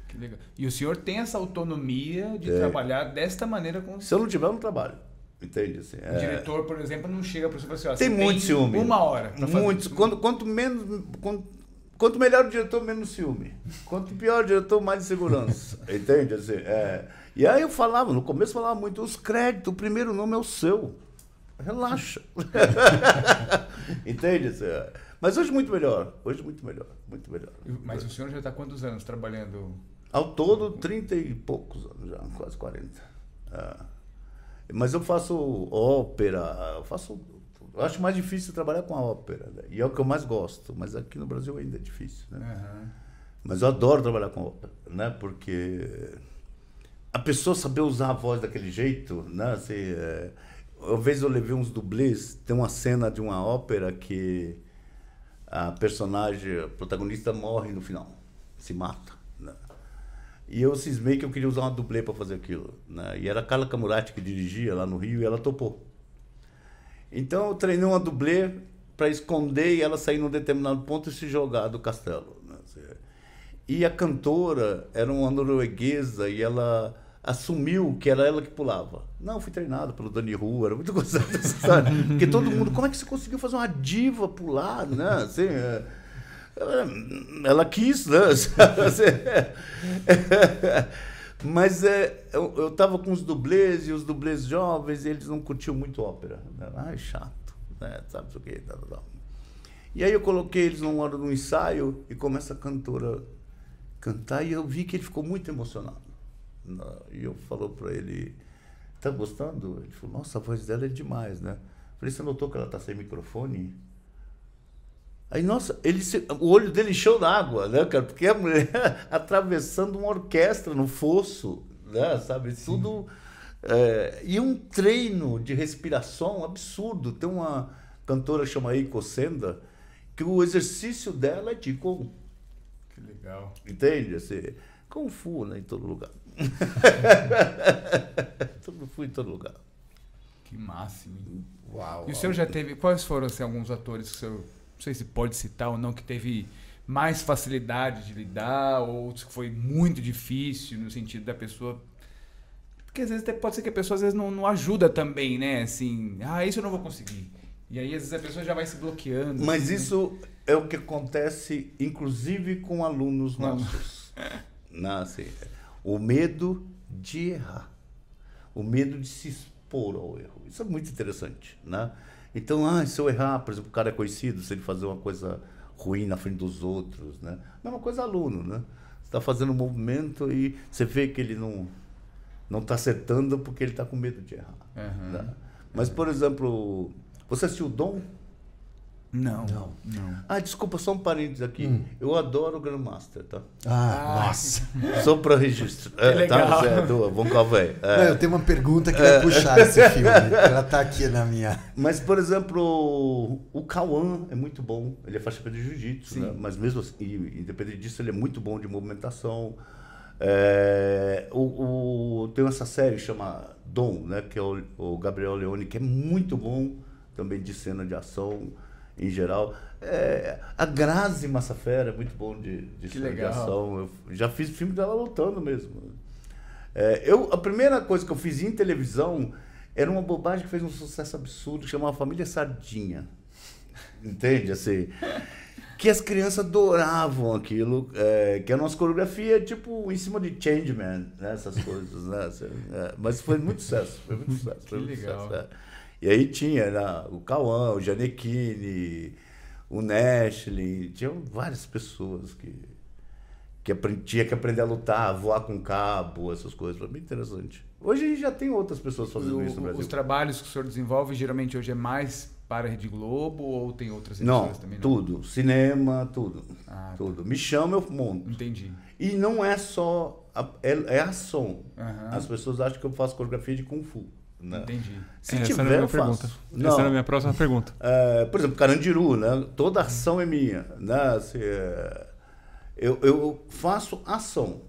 Que legal. E o senhor tem essa autonomia de é. trabalhar desta maneira com Se eu não tiver, eu não trabalho. Entende? Assim, o é... diretor, por exemplo, não chega para você e fala assim, ó, tem muito ciúme. Uma hora. Muitos. Quanto, quanto menos. Quanto, quanto, melhor o diretor, menos ciúme. Quanto pior o diretor, mais insegurança. Entende? Assim, é... E aí eu falava, no começo falava muito, os créditos, o primeiro nome é o seu. Relaxa. Entende? Assim, é... Mas hoje muito melhor. Hoje muito melhor. Muito melhor. Mas o senhor já está quantos anos trabalhando? Ao todo, 30 e poucos anos já, quase 40. É. Mas eu faço ópera, eu faço. Eu acho mais difícil trabalhar com a ópera. Né? E é o que eu mais gosto. Mas aqui no Brasil ainda é difícil. Né? Uhum. Mas eu adoro trabalhar com ópera, né? Porque a pessoa saber usar a voz daquele jeito, né? Assim, é... Uma vez eu levei uns dublês, tem uma cena de uma ópera que a personagem, a protagonista morre no final, se mata. E eu cismei que eu queria usar uma dublê para fazer aquilo. Né? E era a Carla Camurati que dirigia lá no Rio e ela topou. Então eu treinei uma dublê para esconder e ela sair num determinado ponto e se jogar do castelo. Né? E a cantora era uma norueguesa e ela assumiu que era ela que pulava. Não, fui treinado pelo Dani Rua, era muito gostado dessa história. Porque todo mundo, como é que você conseguiu fazer uma diva pular, né? Assim, é, ela quis, né? Mas é, eu, eu tava com os dublês e os dublês jovens e eles não curtiam muito ópera. Né? Ai, chato, né? Sabe o que? E aí eu coloquei eles numa hora do ensaio e começa a cantora cantar e eu vi que ele ficou muito emocionado. E eu falou para ele, tá gostando? Ele falou, nossa, a voz dela é demais, né? Eu falei, você notou que ela tá sem microfone? Aí, nossa, ele se, o olho dele encheu d'água, né, cara? Porque a mulher atravessando uma orquestra no fosso, né? Sabe? Sim. Tudo. É, e um treino de respiração absurdo. Tem uma cantora chama Eiko Senda, que o exercício dela é de Qigong. Que legal. Entende? Assim, Kung Fu, né, em todo lugar. Tudo fui em todo lugar. Que máximo. Uau, e o senhor já teve. Quais foram assim, alguns atores que o senhor. Não sei se pode citar ou não, que teve mais facilidade de lidar, ou se foi muito difícil no sentido da pessoa. Porque às vezes pode ser que a pessoa às vezes não, não ajuda também, né? Assim, ah, isso eu não vou conseguir. E aí, às vezes, a pessoa já vai se bloqueando. Mas assim, né? isso é o que acontece, inclusive, com alunos nossos. Não, assim, o medo de errar. O medo de se expor ao erro. Isso é muito interessante. Né? Então, ah, se eu errar, por exemplo, o cara é conhecido, se ele fazer uma coisa ruim na frente dos outros. Né? Mesma coisa aluno. Né? Você está fazendo um movimento e você vê que ele não não está acertando porque ele está com medo de errar. Né? Mas, por exemplo, você assistiu o Dom? Não. Não. Não. Ah, desculpa, só um parênteses aqui. Eu adoro o Grandmaster, tá? Ah, Ah, nossa. Só para registro. É, legal. Tá, Zé, do Bom Calvé. Não, É. eu tenho uma pergunta que vai puxar esse filme. Ela tá aqui na minha. Mas, por exemplo, o Cauã é muito bom. Ele é faixa de jiu-jitsu, né? Mas mesmo assim, independente disso, ele é muito bom de movimentação. É, o, o- tem essa série que chama Dom, né? Que é o, o Gabriel Leone, que é muito bom também de cena de ação em geral. É, a Grazi Massafera é muito bom de, de Que de ação. Eu já fiz filme dela lutando mesmo. É, eu, a primeira coisa que eu fiz em televisão era uma bobagem que fez um sucesso absurdo, que chamava Família Sardinha. Entende? Assim, que as crianças adoravam aquilo, é, que era umas coreografias tipo em cima de Changeman, né? essas coisas. Né? Assim, é, mas foi muito sucesso, foi muito sucesso. Foi Que muito legal. sucesso, é. E aí tinha né, o Cauã, o Janequine, o Nashley, tinham várias pessoas que que aprendi, tinha que aprender a lutar, voar com cabo, essas coisas. Foi bem interessante. Hoje a gente já tem outras pessoas fazendo O- isso no Brasil. os trabalhos que o senhor desenvolve, geralmente hoje é mais para a Rede Globo ou tem outras Não, também? tudo. Cinema, tudo. Ah, tudo. Me chama, eu monto. Entendi. E não é só. A, é, é ação. Aham. As pessoas acham que eu faço coreografia de Kung Fu. Né? Entendi. Se Essa tiver, era a minha pergunta. faço. Essa era a minha próxima pergunta. É, por exemplo, Carandiru, né? Toda ação é minha, né? Assim, é, eu, eu faço ação.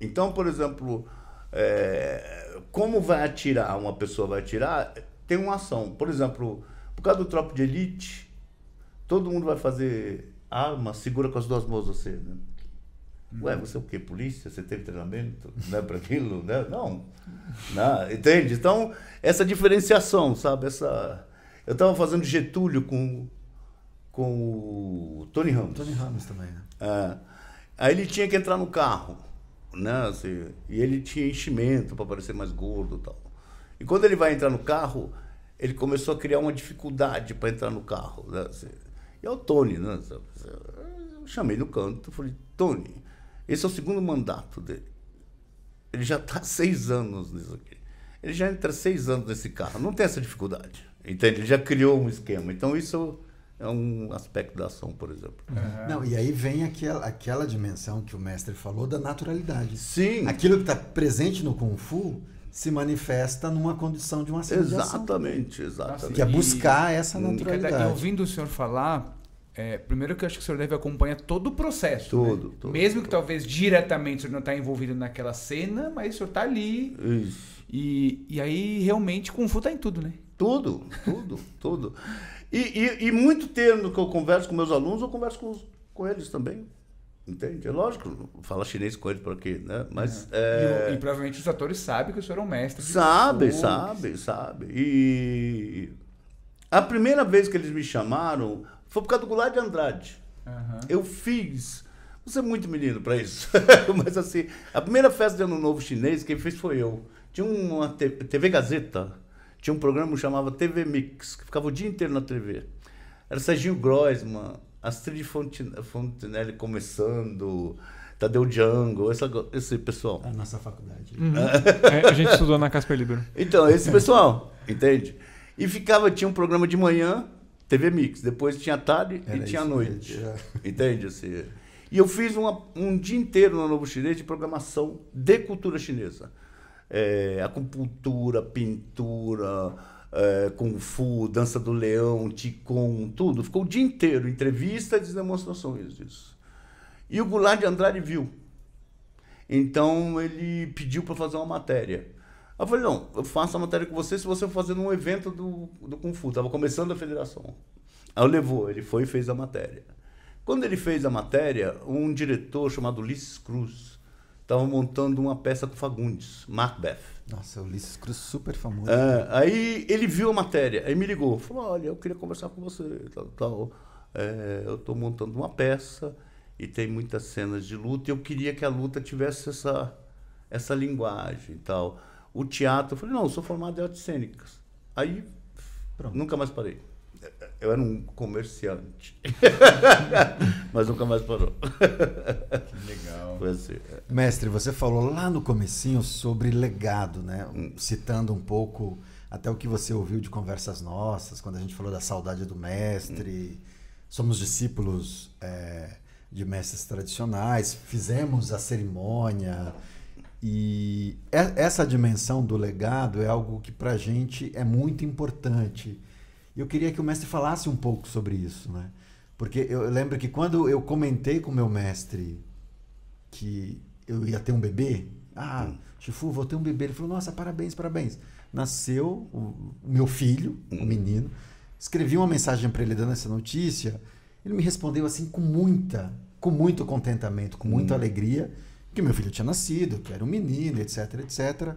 Então, por exemplo, é, como vai atirar, uma pessoa vai atirar, tem uma ação. Por exemplo, por causa do Tropa de Elite, todo mundo vai fazer arma, segura com as duas mãos você, né? Ué, você é o quê? Polícia? Você teve treinamento né, para aquilo? Né? Não. Não. Entende? Então, essa diferenciação, sabe? Essa... Eu estava fazendo Getúlio com, com o Tony Ramos. Tony Ramos também, né? É. Aí ele tinha que entrar no carro, né? assim, e ele tinha enchimento para parecer mais gordo e tal. E quando ele vai entrar no carro, ele começou a criar uma dificuldade para entrar no carro. Né? assim. E é o Tony, né? Eu chamei no canto, falei, Tony, esse é o segundo mandato dele. Ele já está seis anos nisso aqui. Ele já entra seis anos nesse carro. Não tem essa dificuldade. Entende? Ele já criou um esquema. Então, isso é um aspecto da ação, por exemplo. Não, e aí vem aquela, aquela dimensão que o mestre falou da naturalidade. Sim. Aquilo que está presente no Kung Fu se manifesta numa condição de uma cena de ação. Exatamente, exatamente. Que é buscar essa E, cada- e naturalidade. ouvindo o senhor falar, é, primeiro que eu acho que o senhor deve acompanhar todo o processo. Tudo, né? tudo, Mesmo que tudo. talvez diretamente o senhor não está envolvido naquela cena, mas o senhor está ali. Isso. E, e aí realmente Kung Fu tá em tudo, né? Tudo, tudo, tudo. E, e, e muito termo que eu converso com meus alunos, eu converso com, os- com eles também. Entende? É lógico, fala chinês com eles por aqui, né? Mas. E, é, o- e provavelmente os atores sabem que o senhor é um mestre. Sabe, sabe, sabe. E a primeira vez que eles me chamaram foi por causa do Goulart de Andrade. Aham. Eu fiz. Você é muito menino para isso. Mas assim, a primeira festa de Ano Novo chinês, quem fez foi eu. Tinha uma TV Gazeta, tinha um programa que chamava TV Mix, que ficava o dia inteiro na TV. Era Serginho Groisman, Astrid Fontenelle começando, Tadeu Django, essa, esse pessoal. A nossa faculdade. É, a gente estudou na Casper Libero. Então, esse pessoal, entende? E ficava, tinha um programa de manhã, TV Mix, depois tinha tarde Era e tinha noite. mesmo, era. Entende? Assim, e eu fiz uma- um dia inteiro no Novo Chinês de programação de cultura chinesa. É, acupuntura, pintura, é, Kung Fu, dança do leão, Qigong, tudo. Ficou o dia inteiro, entrevistas e demonstrações disso. E o Goulart de Andrade viu. Então ele pediu para fazer uma matéria. Eu falei, não, eu faço a matéria com você se você for fazer num evento do, do Kung Fu. Tava começando a federação. Aí eu levou, ele foi e fez a matéria. Quando ele fez a matéria, um diretor chamado Ulisses Cruz estava montando uma peça com Fagundes, Macbeth. Nossa, Ulisses Cruz super famoso. É, aí ele viu a matéria, aí me ligou, falou, olha, eu queria conversar com você, tal, tal. É, eu estou montando uma peça e tem muitas cenas de luta e eu queria que a luta tivesse essa, essa linguagem e tal. O teatro, eu falei, não, eu sou formado em artes cênicas. Aí, Pronto. nunca mais parei. Eu era um comerciante. Mas nunca mais parou. Que legal. Assim, é. Mestre, você falou lá no comecinho sobre legado, né? Hum. Citando um pouco até o que você ouviu de conversas nossas, quando a gente falou da saudade do mestre. Hum. Somos discípulos é, de mestres tradicionais, fizemos a cerimônia. E essa dimensão do legado é algo que para a gente é muito importante e eu queria que o mestre falasse um pouco sobre isso, né? Porque eu lembro que quando eu comentei com o meu mestre que eu ia ter um bebê, ah, hum. Chifu, vou ter um bebê. Ele falou, nossa, parabéns, parabéns. Nasceu o, o meu filho, o um menino. Escrevi uma mensagem para ele dando essa notícia. Ele me respondeu assim com muita, com muito contentamento, com muita hum. alegria, que meu filho tinha nascido, que era um menino, etc, etc.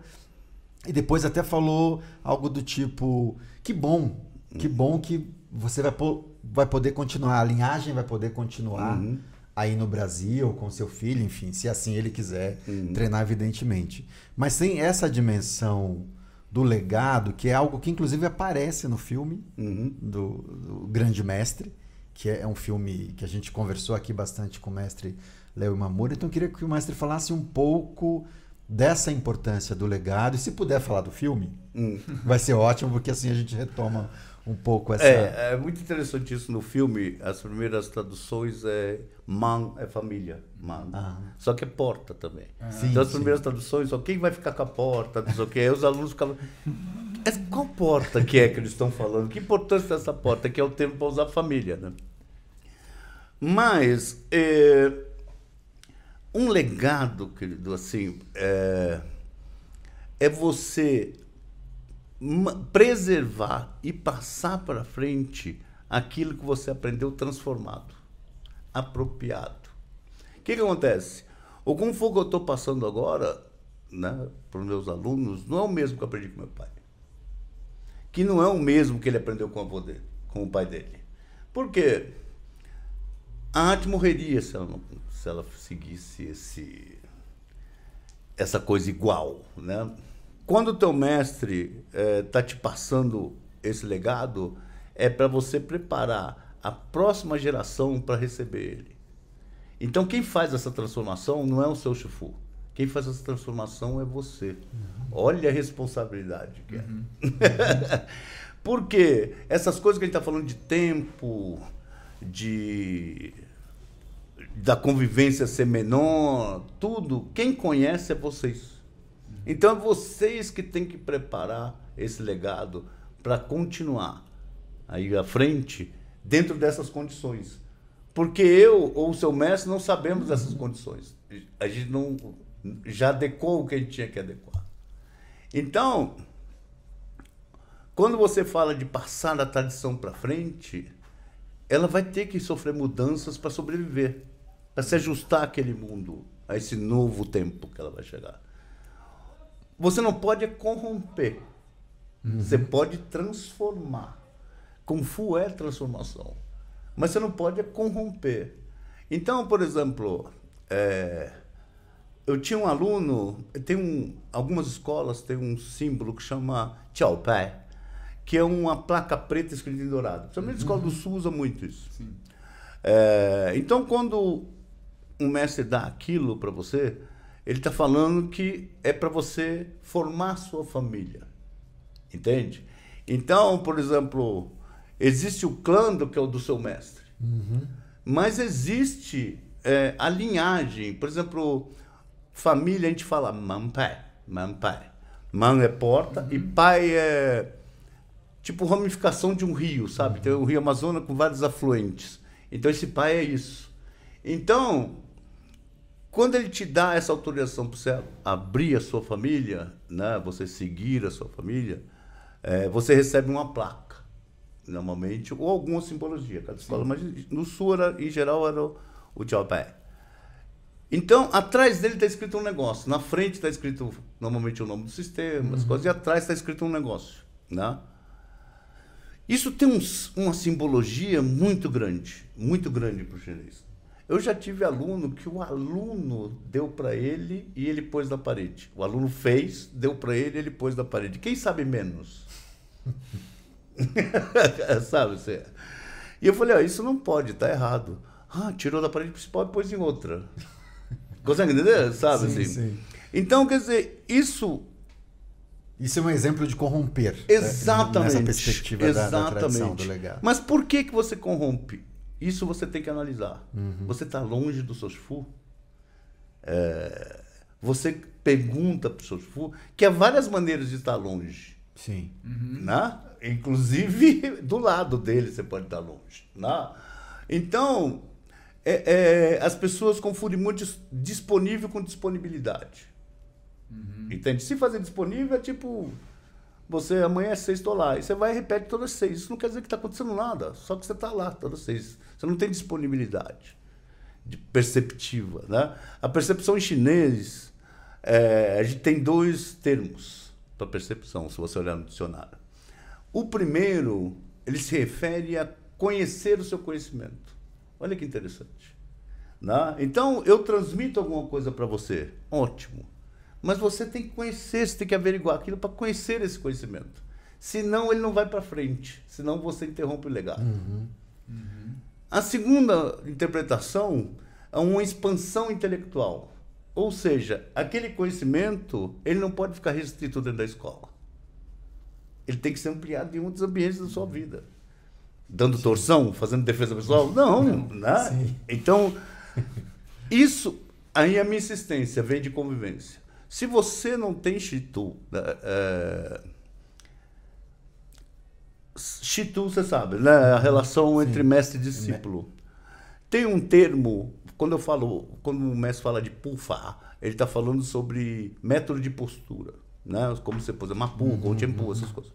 E depois até falou algo do tipo, que bom que bom que você vai, vai poder continuar, a linhagem vai poder continuar uhum. aí no Brasil com seu filho, enfim, se assim ele quiser uhum. treinar, evidentemente. Mas tem essa dimensão do legado, que é algo que inclusive aparece no filme uhum. do, do, Grande Mestre, que é um filme que a gente conversou aqui bastante com o mestre Léo Mamura. Então eu queria que o mestre falasse um pouco dessa importância do legado. E se puder falar do filme, hum. vai ser ótimo, porque assim a gente retoma um pouco essa. É, é muito interessante isso no filme. As primeiras traduções é man é família, man. Ah. Só que é porta também. Ah. Sim, então as primeiras sim. traduções, ó, quem vai ficar com a porta, não sei o quê. Aí os alunos ficavam. Qual porta que é que eles estão falando? Que importância dessa porta? Que é o termo para usar família, né? Mas é, um legado, querido, assim, é, é você preservar e passar para frente aquilo que você aprendeu transformado, apropriado. O que, que acontece? O Kung Fu que eu estou passando agora né, para os meus alunos não é o mesmo que eu aprendi com meu pai. Que não é o mesmo que ele aprendeu com avô dele, com o pai dele. Por quê? A arte morreria se ela, não, se ela seguisse esse, essa coisa igual, né? Quando o teu mestre está é, tá te passando esse legado, é para você preparar a próxima geração para receber ele. Então, quem faz essa transformação não é o seu Shifu. Quem faz essa transformação é você. Uhum. Olha a responsabilidade que é. Uhum. Porque essas coisas que a gente está falando de tempo, de da convivência ser menor, tudo, quem conhece é vocês. Então é vocês que têm que preparar esse legado para continuar aí à frente dentro dessas condições. Porque eu ou o seu mestre não sabemos dessas condições. A gente não já adequou o que a gente tinha que adequar. Então, quando você fala de passar a tradição para frente, ela vai ter que sofrer mudanças para sobreviver, para se ajustar àquele mundo, a esse novo tempo que ela vai chegar. Você não pode corromper. Uhum. Você pode transformar. Kung Fu é transformação. Mas você não pode corromper. Então, por exemplo, é, eu tinha um aluno, tem um, algumas escolas têm um símbolo que chama Tchau Pai, que é uma placa preta escrita em dourado. Principalmente a escola do Sul usa muito isso. É, então, quando um mestre dá aquilo para você, ele está falando que é para você formar sua família. Entende? Então, por exemplo, existe o clã do que é o do seu mestre. Uhum. Mas existe é, a linhagem. Por exemplo, família a gente fala mampai, mampai. Man é porta uhum. e pai é tipo ramificação de um rio, sabe? Uhum. Tem o rio Amazonas com vários afluentes. Então esse pai é isso. Então, quando ele te dá essa autorização para você abrir a sua família, né, você seguir a sua família, é, você recebe uma placa, normalmente, ou alguma simbologia, cada escola, mas no sul, era, em geral, era o, o. Então, atrás dele está escrito um negócio. Na frente está escrito normalmente o nome do sistema, as coisas, e atrás está escrito um negócio. Né? Isso tem uns, uma simbologia muito grande, muito grande para o chinês. Eu já tive aluno que o aluno deu para ele e ele pôs na parede. O aluno fez, deu para ele e ele pôs na parede. Quem sabe menos? sabe? Você... E eu falei, ah, isso não pode, tá errado. Ah, tirou da parede principal e pôs em outra. Consegue entender? Sabe sim, assim? Sim. Então, quer dizer, isso. Isso é um exemplo de corromper. Exatamente. Né? Nessa perspectiva Exatamente. Da, da tradição, do legado. Mas por que, que você corrompe? Isso você tem que analisar. Uhum. Você está longe do seu Shifu. É, você pergunta para o seu Shifu que há várias maneiras de estar longe. Sim. Uhum. Né? Inclusive, do lado dele você pode estar longe. Né? Então, é, é, as pessoas confundem muito disponível com disponibilidade. Uhum. Entende? Se fazer disponível é tipo. Você amanhã é seis, estou lá. E você vai e repete todas as seis. Isso não quer dizer que está acontecendo nada. Só que você está lá todas as seis. Você não tem disponibilidade de perceptiva. Né? A percepção em chinês, é, a gente tem dois termos para percepção, se você olhar no dicionário. O primeiro, ele se refere a conhecer o seu conhecimento. Olha que interessante. Né? Então, eu transmito alguma coisa para você. Ótimo. Mas você tem que conhecer, você tem que averiguar aquilo para conhecer esse conhecimento. Senão, ele não vai para frente. Senão, você interrompe o legado. Uhum. Uhum. A segunda interpretação é uma expansão intelectual. Ou seja, aquele conhecimento ele não pode ficar restrito dentro da escola. Ele tem que ser ampliado em outros ambientes da sua vida dando Sim. torção, fazendo defesa pessoal? Não, né? Então, isso aí a minha insistência vem de convivência. Se você não tem Shitu, né, é, Shitu, você sabe, né? A relação entre mestre e discípulo. Tem um termo, quando eu falo, quando o mestre fala de pufa, ele está falando sobre método de postura, né? Como você pôs, mapu, uhum, uhum. essas coisas.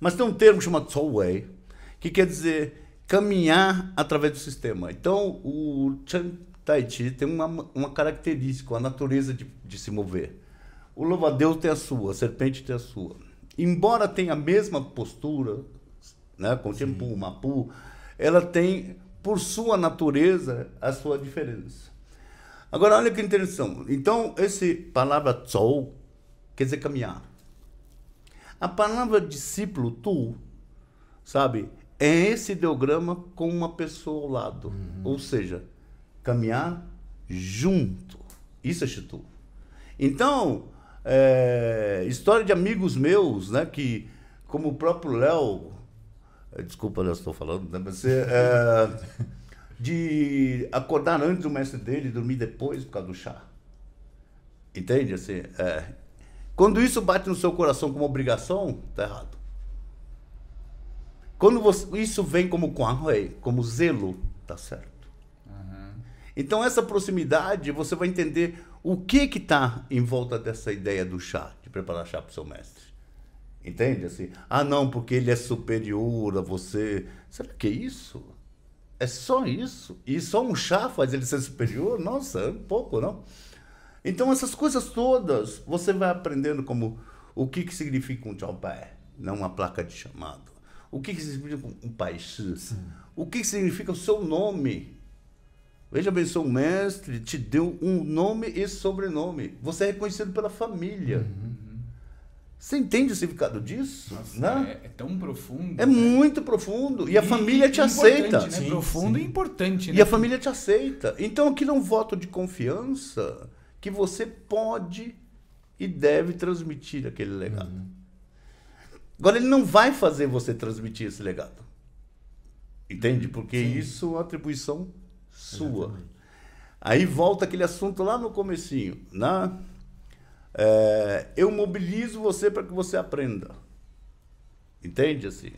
Mas tem um termo chamado Solway, que quer dizer caminhar através do sistema. Então, o Chan Tai Chi tem uma, uma característica, a natureza de, de se mover. O louva-a-Deus tem a sua, a serpente tem a sua. Embora tenha a mesma postura, né, com o Tempu, Mapu, ela tem, por sua natureza, a sua diferença. Agora, olha que interessante. Então, essa palavra Zhou quer dizer caminhar. A palavra discípulo, tu, sabe, é esse ideograma com uma pessoa ao lado. Uhum. Ou seja, caminhar junto. Isso é Chitu. Então, é, história de amigos meus, né, que, como o próprio Léo, é, desculpa, Léo, estou falando, né, mas é, de acordar antes do mestre dele e dormir depois por causa do chá. Entende? Assim, é, quando isso bate no seu coração como obrigação, tá errado. Quando você, isso vem como como zelo, tá certo. Então essa proximidade, você vai entender o que que está em volta dessa ideia do chá, de preparar chá para o seu mestre. Entende? Assim, ah não, porque ele é superior a você. Será que é isso? É só isso? E só um chá faz ele ser superior? Nossa, é um pouco, não? Então essas coisas todas, você vai aprendendo como o que, que significa um tchau pé, não uma placa de chamado o que, que significa um paixão? O que, que significa o seu nome? Veja bem, seu mestre te deu um nome e sobrenome. Você é reconhecido pela família. Uhum. Você entende o significado disso? Nossa, né? é, é, tão profundo. É né? muito profundo. E, e a família te aceita. Né? Sim, profundo sim. e importante. Né? E a família te aceita. Então aquilo é um voto de confiança que você pode e deve transmitir aquele legado. Uhum. Agora, ele não vai fazer você transmitir esse legado. Entende? Porque Sim. isso é uma atribuição sua. Exatamente. Aí volta aquele assunto lá no comecinho. Né? É, eu mobilizo você para que você aprenda. Entende? assim?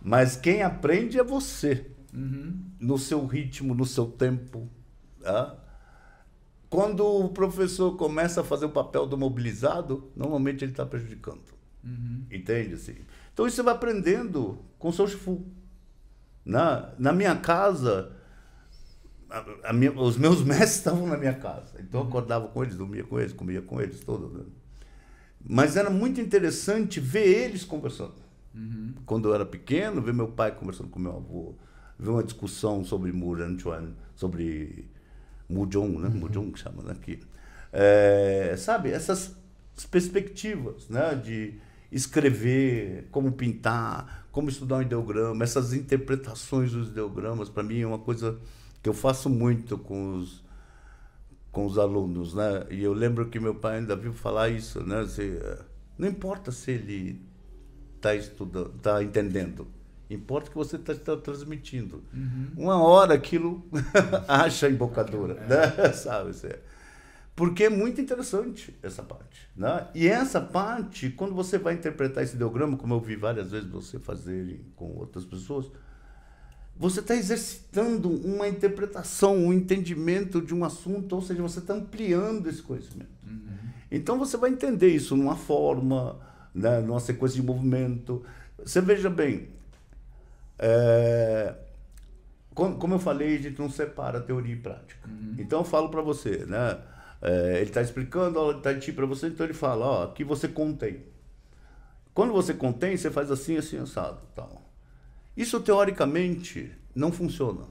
Mas quem aprende é você. Uhum. No seu ritmo, no seu tempo. Tá? Quando o professor começa a fazer o papel do mobilizado, normalmente ele está prejudicando. Uhum. Entende? Assim? Então isso você vai aprendendo com o seu Shifu. Na, na minha casa, a, a minha, os meus mestres estavam na minha casa. Então eu acordava com eles, dormia com eles, comia com eles, todo. Né? Mas era muito interessante ver eles conversando. Uhum. Quando eu era pequeno, ver meu pai conversando com meu avô, ver uma discussão sobre Muranchuan, sobre Mujong, né? Uhum. Mujong que chama aqui. É, sabe, essas perspectivas né? de escrever, como pintar, como estudar um ideograma, essas interpretações dos ideogramas, para mim é uma coisa que eu faço muito com os, com os alunos, né? E eu lembro que meu pai ainda viu falar isso, né? Se, não importa se ele está estudando, está entendendo, importa que você está tá transmitindo. Uhum. Uma hora aquilo acha embocadura, é. né? Sabe? Porque é muito interessante essa parte. Né? E essa parte, quando você vai interpretar esse ideograma, como eu vi várias vezes você fazer com outras pessoas, você está exercitando uma interpretação, um entendimento de um assunto, ou seja, você está ampliando esse conhecimento. Uhum. Então você vai entender isso numa forma, né, numa sequência de movimento. Você veja bem, é, como, eu falei, a gente não separa teoria e prática. Uhum. Então eu falo para você, né? É, ele está explicando a aula de para você, então ele fala, ó, aqui você contém. Quando você contém, você faz assim, assim, assado. Tal. Isso, teoricamente, não funciona.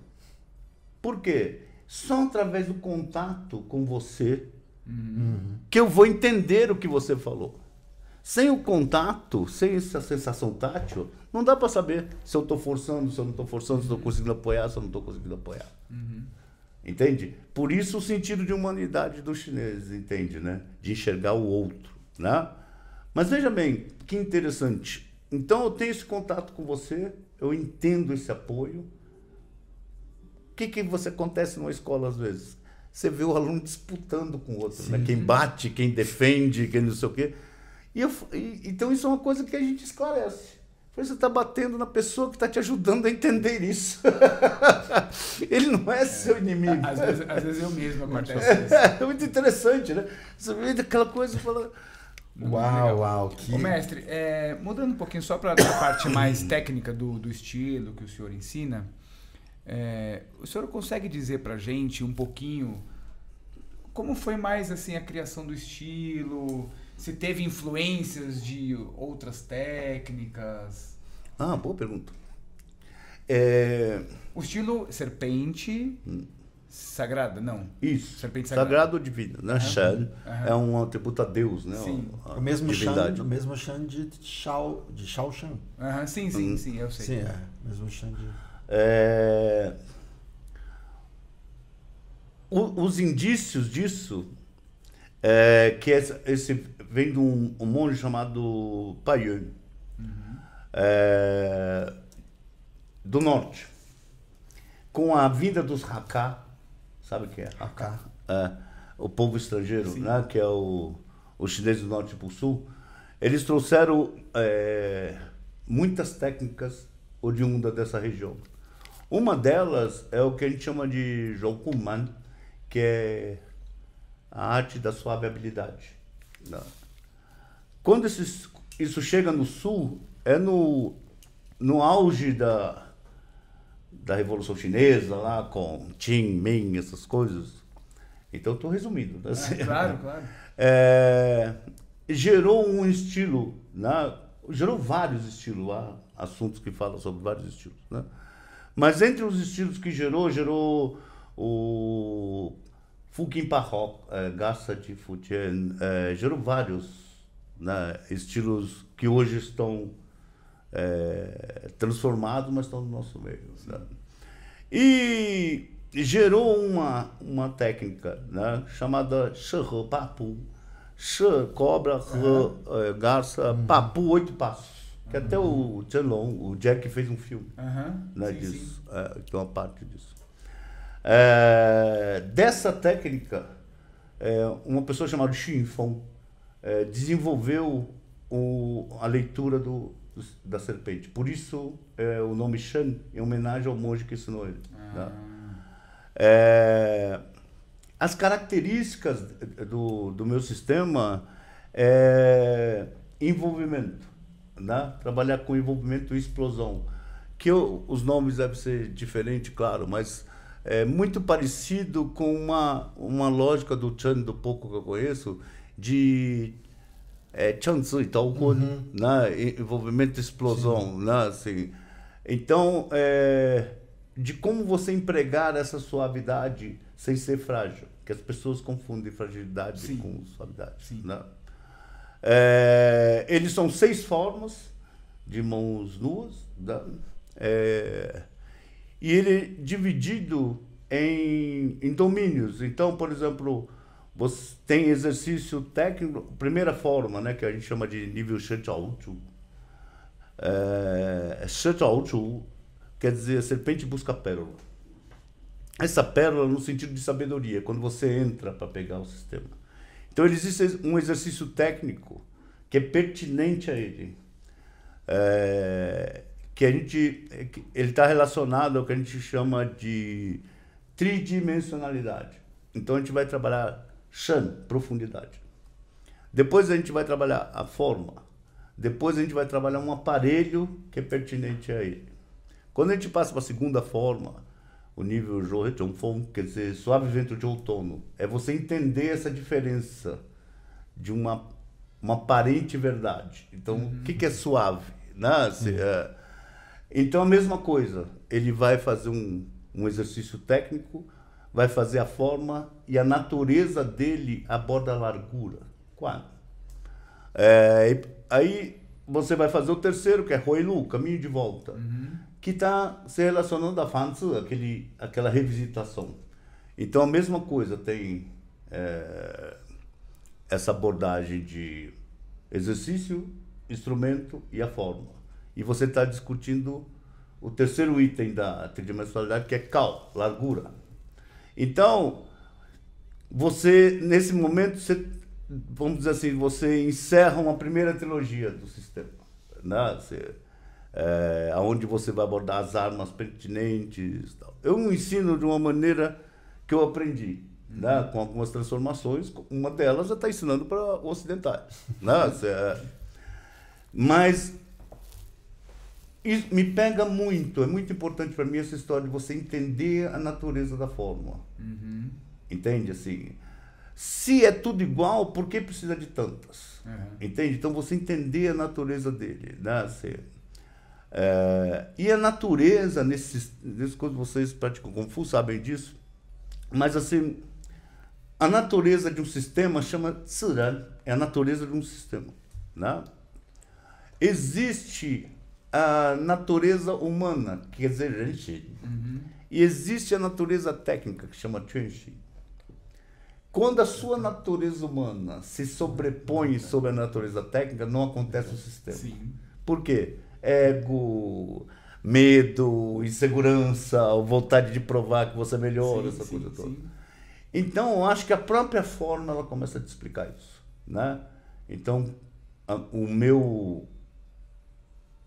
Por quê? Só através do contato com você uhum. que eu vou entender o que você falou. Sem o contato, sem essa sensação tátil, não dá para saber se eu estou forçando, se eu não estou forçando, se eu estou conseguindo apoiar, se eu não estou conseguindo apoiar. Uhum. Entende? Por isso o sentido de humanidade dos chineses, entende, né? De enxergar o outro, né? Mas veja bem, que interessante. Então eu tenho esse contato com você, eu entendo esse apoio. O que, que você acontece numa escola às vezes? Você vê o aluno disputando com o outro, né? quem bate, quem defende, quem não sei o quê. E eu, e, então isso é uma coisa que a gente esclarece. Você está batendo na pessoa que está te ajudando a entender isso. Ele não é, é, seu inimigo. Às vezes, às vezes eu mesmo acontece isso. É, é muito interessante, né? Você vê aquela coisa e fala. Uau, uau. Que... Ô, mestre, é, mudando um pouquinho só para a parte mais técnica do, do estilo que o senhor ensina, é, o senhor consegue dizer para gente um pouquinho como foi mais assim a criação do estilo? se teve influências de outras técnicas. Ah, boa pergunta. É... O estilo serpente hum. Sagrada, não? Isso. Serpente sagrada. Sagrado divino, né? Uhum. Shan uhum. é um atributo a Deus, né? Sim. o mesmo divindade. Shan, o mesmo Shan de Shao, de Shao Shan. Uhum. Sim, sim, hum. sim, eu sei. Sim, é. Mesmo Shan de... É... O, os indícios disso é que esse, esse vem de um, um monge chamado Payun, uhum. é, do norte. Com a vinda dos Hakka, sabe o que é? Hakka. É, o povo estrangeiro, né, que é o, o chinês do norte para o sul, eles trouxeram é, muitas técnicas oriundas dessa região. Uma delas é o que a gente chama de Zhoukuman, que é a arte da suave habilidade. Né? Quando esses, isso chega no Sul, é no, no auge da, da Revolução Chinesa, lá com Qin, Ming, essas coisas. Então, estou resumindo. Né? É, claro, claro. É, gerou um estilo, né? gerou vários estilos, há assuntos que falam sobre vários estilos. Né? Mas entre os estilos que gerou, gerou o Fukin Parrock, é, Garça de Futian, é, gerou vários né, estilos que hoje estão é, transformados, mas estão no nosso meio. Né? E gerou uma, uma técnica né, chamada Shehe Papu. She, cobra, é, garça, uhum. Papu, oito passos. Que uhum. até o Long, o Jack fez um filme uhum. né, sim, disso, sim. É, que é uma parte disso. É, dessa técnica, é, uma pessoa chamada Xin Fong, é, desenvolveu o, a leitura do, da serpente. Por isso é, o nome Shan, em homenagem ao monge que ensinou ele. Ah. Né? É, as características do, do meu sistema é envolvimento, né? trabalhar com envolvimento e explosão. Que eu, os nomes devem ser diferentes, claro, mas é muito parecido com uma, uma lógica do Chan, do pouco que eu conheço, de é, Chanzu e tal, uhum. né? envolvimento explosão. Né? Assim, então, é, de como você empregar essa suavidade sem ser frágil. Que as pessoas confundem fragilidade Sim. com suavidade. Sim. Né? É, eles são seis formas de mãos nuas. Né? É, e ele é dividido em, em domínios. Então, por exemplo, você tem exercício técnico, primeira forma, né, que a gente chama de nível Shechaochu. É, Shechaochu quer dizer serpente busca pérola. Essa pérola no sentido de sabedoria, quando você entra para pegar o sistema. Então, existe um exercício técnico que é pertinente a ele. É, que a gente ele está relacionado ao que a gente chama de tridimensionalidade. Então a gente vai trabalhar Shan, profundidade. Depois a gente vai trabalhar a forma. Depois a gente vai trabalhar um aparelho que é pertinente a ele. Quando a gente passa para a segunda forma, o nível Johorechonfong, quer dizer, suave vento de outono, é você entender essa diferença de uma, uma aparente verdade. Então, uhum. o que, que é suave? Né? Se, uhum. é, então, a mesma coisa, ele vai fazer um, um exercício técnico, vai fazer a forma e a natureza dele aborda a largura. Quando? É, aí você vai fazer o terceiro, que é Hoilu, caminho de volta, uhum. que está se relacionando a Fanzi, aquele, aquela revisitação. Então, a mesma coisa, tem é, essa abordagem de exercício, instrumento e a forma e você está discutindo o terceiro item da tridimensionalidade, que é cal, largura. Então, você, nesse momento, você, vamos dizer assim, você encerra uma primeira trilogia do sistema. Né? Você, é, onde você vai abordar as armas pertinentes. Tal. Eu ensino de uma maneira que eu aprendi, né? com algumas transformações. Uma delas já está ensinando para ocidentais. Né? Você, mas isso me pega muito, é muito importante para mim essa história de você entender a natureza da fórmula. Uhum. Entende? Assim, se é tudo igual, por que precisa de tantas? Uhum. Entende? Então você entender a natureza dele. Né? Assim, é, e a natureza, nesses, nesses quando vocês praticam Kung Fu, sabem disso, mas assim, a natureza de um sistema chama Tsiran, é a natureza de um sistema. Né? Existe a natureza humana, que quer dizer gente, uhum. E existe a natureza técnica, que chama Chuanxi. Quando a sua natureza humana se sobrepõe sobre a natureza técnica, não acontece o sistema. Sim. Por quê? Ego, medo, insegurança, vontade de provar que você é melhor, sim, essa sim, coisa toda. Sim. Então, eu acho que a própria forma ela começa a te explicar isso, né? Então, a, o meu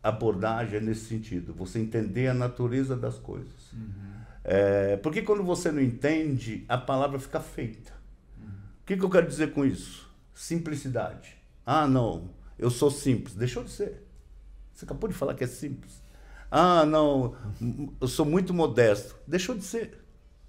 abordagem é nesse sentido, você entender a natureza das coisas. Uhum. É, porque quando você não entende, a palavra fica feita. O que, que eu quero dizer com isso? Simplicidade. Ah, não, eu sou simples. Deixou de ser. Você acabou de falar que é simples. Ah, não, eu sou muito modesto. Deixou de ser.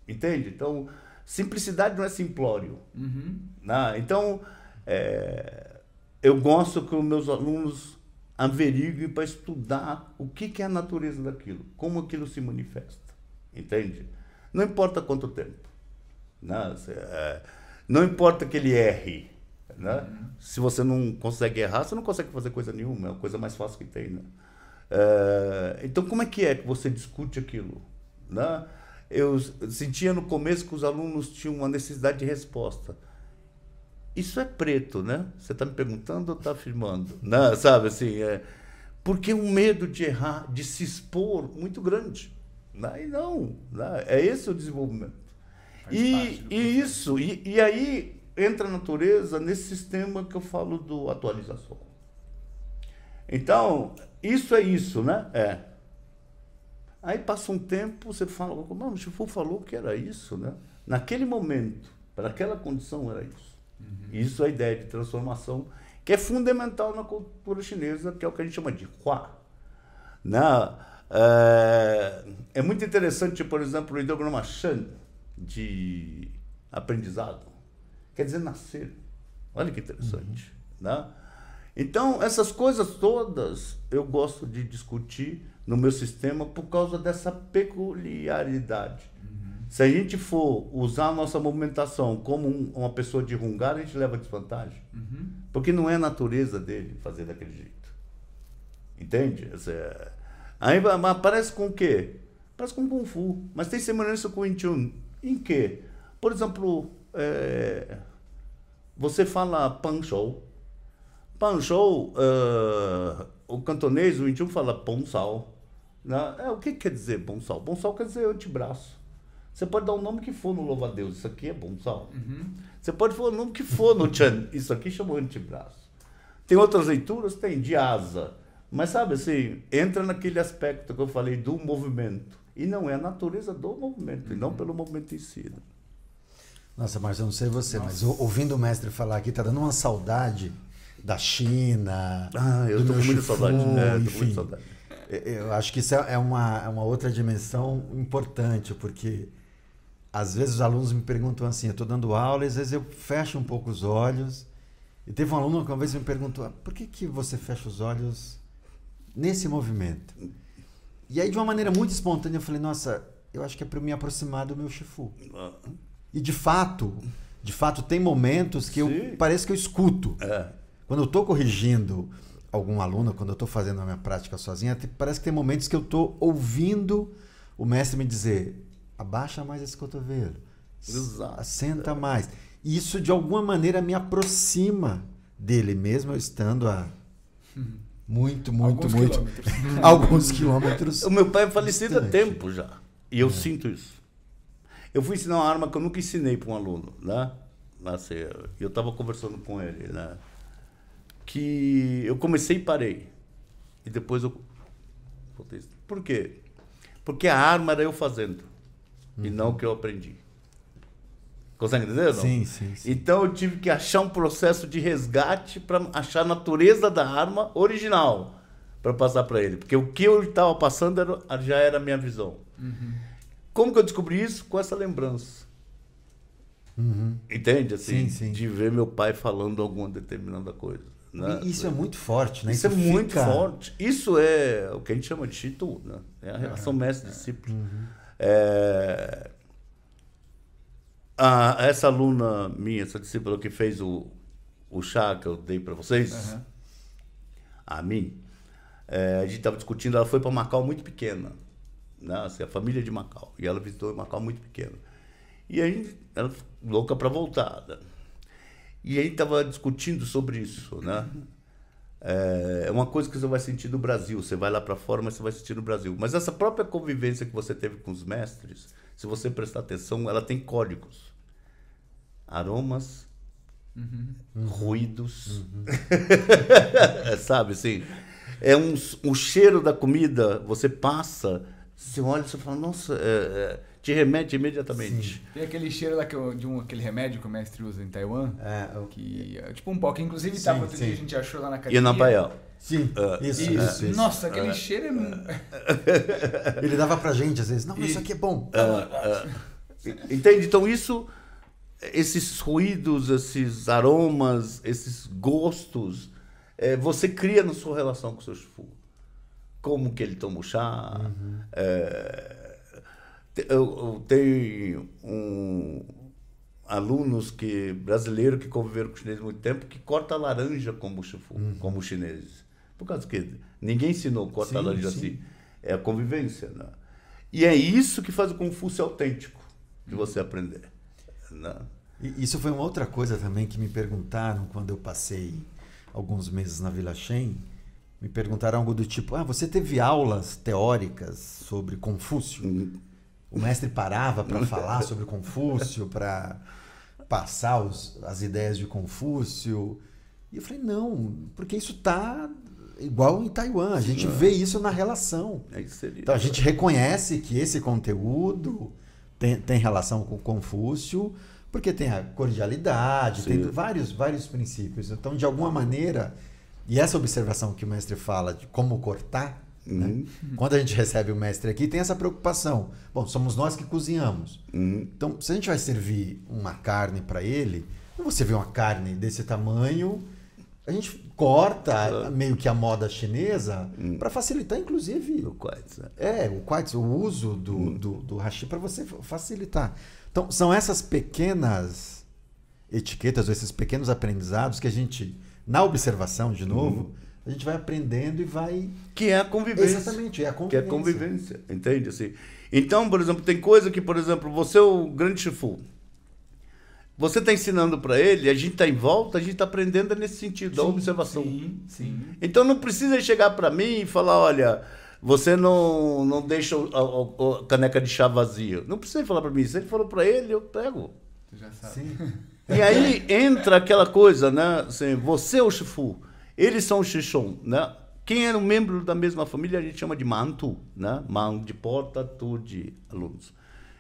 Entende? Então, simplicidade não é simplório. Uhum. Ah, então, é, eu gosto que os meus alunos averiguem para estudar o que, que é a natureza daquilo, como aquilo se manifesta. Entende? Não importa quanto tempo. Né? É, não importa que ele erre. Né? Uhum. Se você não consegue errar, você não consegue fazer coisa nenhuma. É a coisa mais fácil que tem. Né? É, então, como é que é que você discute aquilo? Né? Eu sentia no começo que os alunos tinham uma necessidade de resposta. Isso é preto, né? Você está me perguntando ou está afirmando? Não, sabe assim, é, porque o medo de errar, de se expor, muito grande. Né? E não, né? é esse o desenvolvimento. e, e isso, e, e aí entra a natureza nesse sistema que eu falo do atualização. Então, isso é isso, né? É. Aí passa um tempo, você fala, não, o Chifu falou que era isso, né? Naquele momento, para aquela condição era isso. Uhum. Isso é a ideia de transformação, que é fundamental na cultura chinesa, que é o que a gente chama de Hua. Na, É, é muito interessante, por exemplo, o ideograma Shan de aprendizado. Quer dizer, nascer. Olha que interessante. Uhum. Né? Então, essas coisas todas eu gosto de discutir no meu sistema por causa dessa peculiaridade. Uhum. Se a gente for usar a nossa movimentação como um, uma pessoa de rungar, a gente leva desvantagem. Uhum. Porque não é a natureza dele fazer daquele jeito. Entende? É... Aí aparece com o quê? Parece com Kung Fu. Mas tem semelhança com o Wing. Em quê? Por exemplo, é... você fala Pan Shou. Pan Shou, uh... o cantonês, o Wing fala Ponsal. Né? É, o que quer dizer bonsal? Bonsal quer dizer antebraço. Você pode dar o nome que for no louva-a-Deus, isso aqui é bonsal. Uhum. Você pode falar o nome que for no Chan, isso aqui chama antebraço. Tem outras leituras? Tem, de asa. Mas sabe assim, entra naquele aspecto que eu falei do movimento. E não é a natureza do movimento, uhum. e não pelo movimento em si. Né? Nossa, mas eu não sei você, Nossa. mas ouvindo o mestre falar aqui, tá dando uma saudade da China. Ah, eu tô com muita saudade. É, enfim. Tô muito saudade. Eu acho que isso é uma, é uma outra dimensão importante, porque às vezes os alunos me perguntam assim, eu estou dando aula e às vezes eu fecho um pouco os olhos. E teve um aluno que uma vez me perguntou, ah, por que, que você fecha os olhos nesse movimento? E aí, de uma maneira muito espontânea, eu falei, nossa, eu acho que é para me aproximar do meu Shifu. E de fato, de fato, tem momentos que eu parece que eu escuto. É. Quando eu estou corrigindo algum aluno, quando eu estou fazendo a minha prática sozinha, parece que tem momentos que eu estou ouvindo o mestre me dizer: abaixa mais esse cotovelo, Exato. senta mais. Isso de alguma maneira me aproxima dele, mesmo eu estando a muito, muito, alguns muito quilômetros. alguns quilômetros. O meu pai é falecido há tempo já, e eu é. sinto isso. Eu fui ensinar uma arma que eu nunca ensinei para um aluno, né? Assim, eu estava conversando com ele, né? que eu comecei e parei. E depois eu. Por quê? Porque a arma era eu fazendo. Uhum. E não o que eu aprendi. Consegue entender? Não? Sim, sim, sim. Então eu tive que achar um processo de resgate para achar a natureza da arma original para passar para ele. Porque o que eu estava passando era, já era a minha visão. Uhum. Como que eu descobri isso? Com essa lembrança. Uhum. Entende? Assim, sim, sim. De ver meu pai falando alguma determinada coisa. Né? Isso é muito forte, né? Isso, Isso é fica... muito forte. Isso é o que a gente chama de Shitu, né? É a relação mestre-discípulo. Uhum. É... A, essa aluna minha, essa discípula que fez o, o chá que eu dei para vocês, uhum. a mim, é, a gente estava discutindo, ela foi para Macau muito pequena, né? Assim, a família de Macau. E ela visitou Macau muito pequena. E aí, ela louca para voltar. Né? E aí estava discutindo sobre isso, né? É uma coisa que você vai sentir no Brasil. Você vai lá para fora, mas você vai sentir no Brasil. Mas essa própria convivência que você teve com os mestres, se você prestar atenção, ela tem códigos, aromas, uhum. ruídos, uhum. sabe assim? É um, um cheiro da comida. Você passa, você olha, você fala, nossa, é, é te remete imediatamente. Sim. Tem aquele cheiro lá que, de um, aquele remédio que o mestre usa em Taiwan. É, o... que é tipo um pó, que inclusive sim, tava outro dia a gente achou lá na academia. E na Paial. Sim, uh, isso, isso, isso, isso, Nossa, aquele uh, cheiro é... Ele dava pra gente às vezes, não, isso aqui é bom. Uh, entende? Então isso, esses ruídos, esses aromas, esses gostos, é, você cria na sua relação com o seu chufu. Como que ele toma o chá, uhum. é, eu, eu tenho um, alunos que brasileiros que conviveram com chineses muito tempo que corta laranja como chufu, uhum. como chineses. Por causa que ninguém ensinou cortar laranja sim. assim. É a convivência. Né? E é isso que faz o ser autêntico de você aprender. Né? Isso foi uma outra coisa também que me perguntaram quando eu passei alguns meses na Vila Shen. Me perguntaram algo do tipo: Ah, você teve aulas teóricas sobre Confúcio? Uhum o mestre parava para falar sobre Confúcio, para passar os, as ideias de Confúcio. E eu falei, não, porque isso está igual em Taiwan. A gente vê isso na relação. É então a gente reconhece que esse conteúdo tem, tem relação com Confúcio, porque tem a cordialidade, Sim. tem vários, vários princípios. Então, de alguma maneira, e essa observação que o mestre fala de como cortar, Né? Uhum. Quando a gente recebe o mestre aqui, tem essa preocupação. Bom, somos nós que cozinhamos. Uhum. Então, se a gente vai servir uma carne para ele, você vê uma carne desse tamanho, a gente corta meio que a moda chinesa hum. para facilitar, inclusive. O quartz. É, é o quartz, o uso do, hum. do, do hashi para você facilitar. Então, são essas pequenas etiquetas, ou esses pequenos aprendizados que a gente, na observação, de novo, hum. a gente vai aprendendo e vai. Que é a convivência. Exatamente, é a convivência. Que é a convivência, entende? Assim, então, por exemplo, tem coisa que, por exemplo, você é o grande chifu. Você está ensinando para ele, a gente está em volta, a gente está aprendendo nesse sentido, sim, da observação. Sim, sim. Então não precisa chegar para mim e falar, olha, você não, não deixa a, a, a caneca de chá vazia. Não precisa falar para mim. Se ele falou para ele, eu pego. Tu já sabe. Sim. E aí entra aquela coisa, né? Assim, você é o Shifu, eles são o Shishon, né? Quem era um membro da mesma família a gente chama de mantu, né? Man de porta, tu de alunos.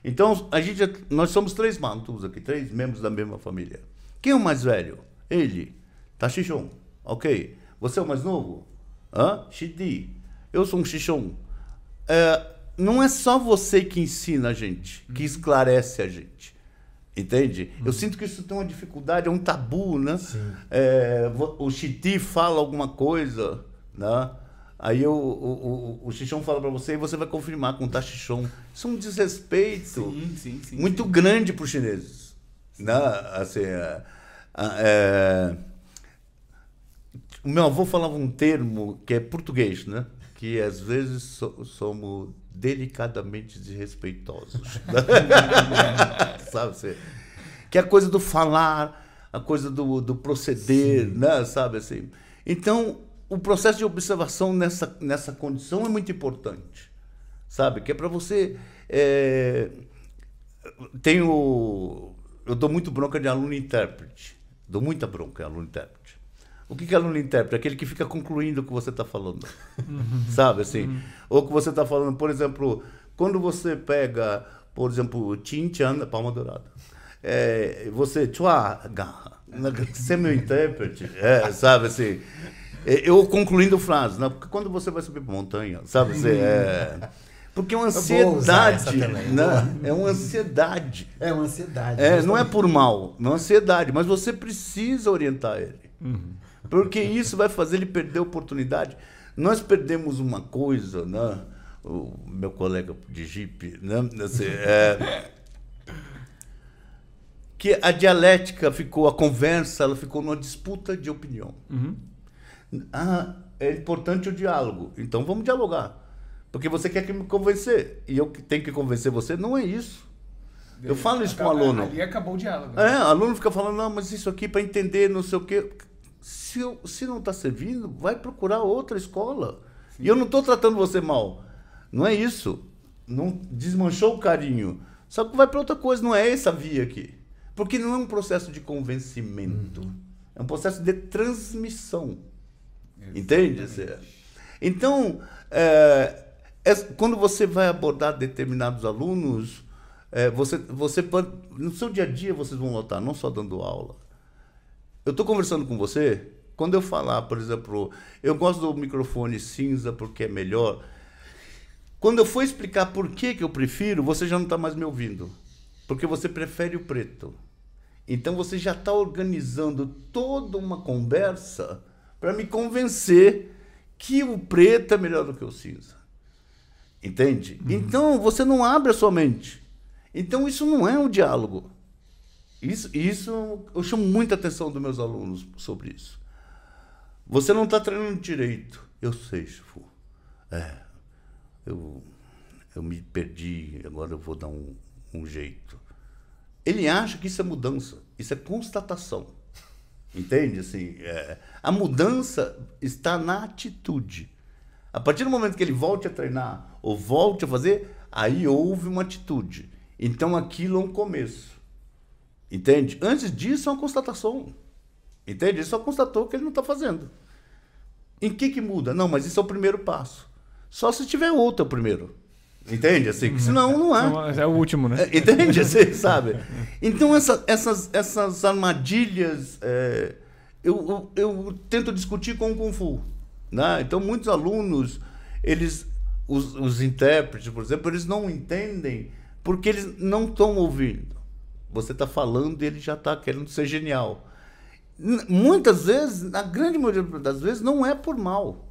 Então, a gente, nós somos três mantus aqui, três membros da mesma família. Quem é o mais velho? Ele. Tachishon. Ok. Você é o mais novo? Hã? Shidi. Eu sou um Shishon. É, não é só você que ensina a gente, que uhum. esclarece a gente. Entende? Eu uhum. sinto que isso tem uma dificuldade, é um tabu, né? É, o Shidi fala alguma coisa, né? Aí o, o, o, o Xixão fala para você e você vai confirmar com o Tachichon. Isso é um desrespeito sim, sim, sim, muito grande para os chineses. Né? Assim, é, é, o meu avô falava um termo que é português, né? que às vezes so, somos delicadamente desrespeitosos. sabe? Assim, que é a coisa do falar, a coisa do, do proceder, né? sabe assim? Então, o processo de observação nessa, nessa condição é muito importante, sabe? Que é para você. É, tenho, eu dou muito bronca de aluno intérprete. Dou muita bronca em aluno intérprete. O que é aluno intérprete? Aquele que fica concluindo o que você está falando. Uhum. Sabe assim? Uhum. Ou que você está falando, por exemplo, quando você pega, por exemplo, Chan, palma dourada. É, você, chua, garra. Você é meu intérprete. É, sabe assim? É, eu concluindo frase, né? Porque quando você vai subir para montanha, sabe? Você é. Porque é uma ansiedade, né? É uma ansiedade. É uma ansiedade. É, não é por mal, não é ansiedade, mas você precisa orientar ele. Uhum. Porque isso vai fazer ele perder a oportunidade. Nós perdemos uma coisa, né? O meu colega de Jeep, né? Assim, é, que a dialética ficou, a conversa, ela ficou numa disputa de opinião. Uhum. Ah, é importante o diálogo. Então vamos dialogar. Porque você quer que me convencer. E eu tenho que convencer você. Não é isso. Eu falo isso Acaba, com o aluno. Ali acabou o diálogo. Né? É, o aluno fica falando, não, mas isso aqui para entender, não sei o quê. Se, eu, se não está servindo, vai procurar outra escola. Sim. E eu não estou tratando você mal. Não é isso. Não desmanchou o carinho. Só que vai para outra coisa, não é essa via aqui. Porque não é um processo de convencimento. Uhum. É um processo de transmissão. Entende? Então, é, é, quando você vai abordar determinados alunos, é, você, você no seu dia a dia vocês vão notar, não só dando aula. Eu estou conversando com você, quando eu falar, por exemplo, eu gosto do microfone cinza porque é melhor. Quando eu for explicar por que, que eu prefiro, você já não está mais me ouvindo. Porque você prefere o preto. Então você já está organizando toda uma conversa para me convencer que o preto é melhor do que o cinza. Entende? Uhum. Então você não abre a sua mente. Então isso não é um diálogo. Isso, isso eu chamo muita atenção dos meus alunos sobre isso. Você não está treinando direito. Eu sei, Chifu. É. Eu, eu me perdi, agora eu vou dar um, um jeito. Ele acha que isso é mudança. Isso é constatação. Entende? Assim, é, a mudança está na atitude. A partir do momento que ele volte a treinar ou volte a fazer, aí houve uma atitude. Então aquilo é um começo. Entende? Antes disso é uma constatação. Entende? Ele só constatou que ele não está fazendo. Em que que muda? Não, mas isso é o primeiro passo. Só se tiver outro é o primeiro. Entende? Assim, senão não é. É o último, né? É, entende? Assim, sabe? Então, essa, essas, essas armadilhas é, eu, eu, eu, tento discutir com o Kung Fu. Né? Então, muitos alunos eles, os, os intérpretes, por exemplo, eles não entendem porque eles não estão ouvindo. Você está falando e ele já está querendo ser genial. Muitas vezes, na grande maioria das vezes, não é por mal.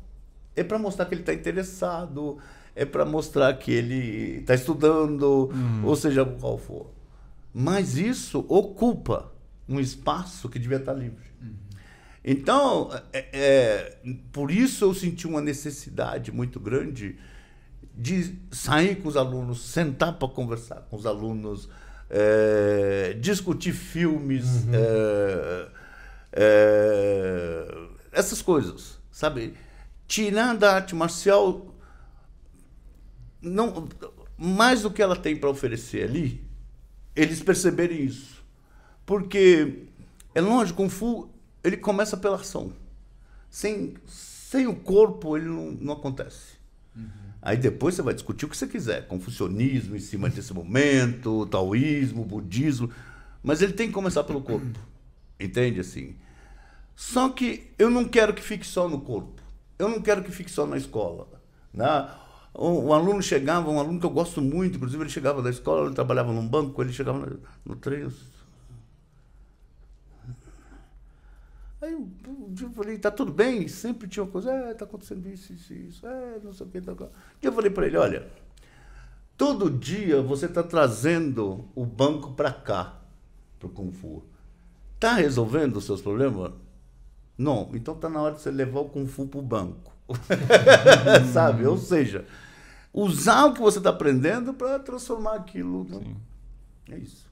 É para mostrar que ele está interessado, é para mostrar que ele está estudando, uhum. ou seja, qual for. Mas isso ocupa um espaço que devia estar tá livre. Então, é, é, por isso eu senti uma necessidade muito grande de sair com os alunos, sentar para conversar com os alunos, é, discutir filmes, uhum. é, é, essas coisas, sabe? Tirar da arte marcial não mais do que ela tem para oferecer ali, eles perceberem isso. Porque é lógico, Kung Fu ele começa pela ação. Sem, sem o corpo ele não, não acontece. Uhum. Aí depois você vai discutir o que você quiser, confucionismo em cima desse momento, taoísmo, budismo, mas ele tem que começar pelo corpo. Entende assim? Só que eu não quero que fique só no corpo. Eu não quero que fique só na escola. Né? Um, aluno chegava, um aluno que eu gosto muito, inclusive ele chegava da escola, ele trabalhava num banco, ele chegava no, no treino. Aí eu falei, tá tudo bem? Sempre tinha uma coisa, é, tá acontecendo isso, isso, isso, é, não sei o que. Tá... Dia eu falei para ele, olha, todo dia você está trazendo o banco para cá, para o Kung Fu. Tá resolvendo os seus problemas? Não, então tá na hora de você levar o Kung Fu para o banco. Sabe? Ou seja, usar o que você está aprendendo para transformar aquilo. Né? É isso.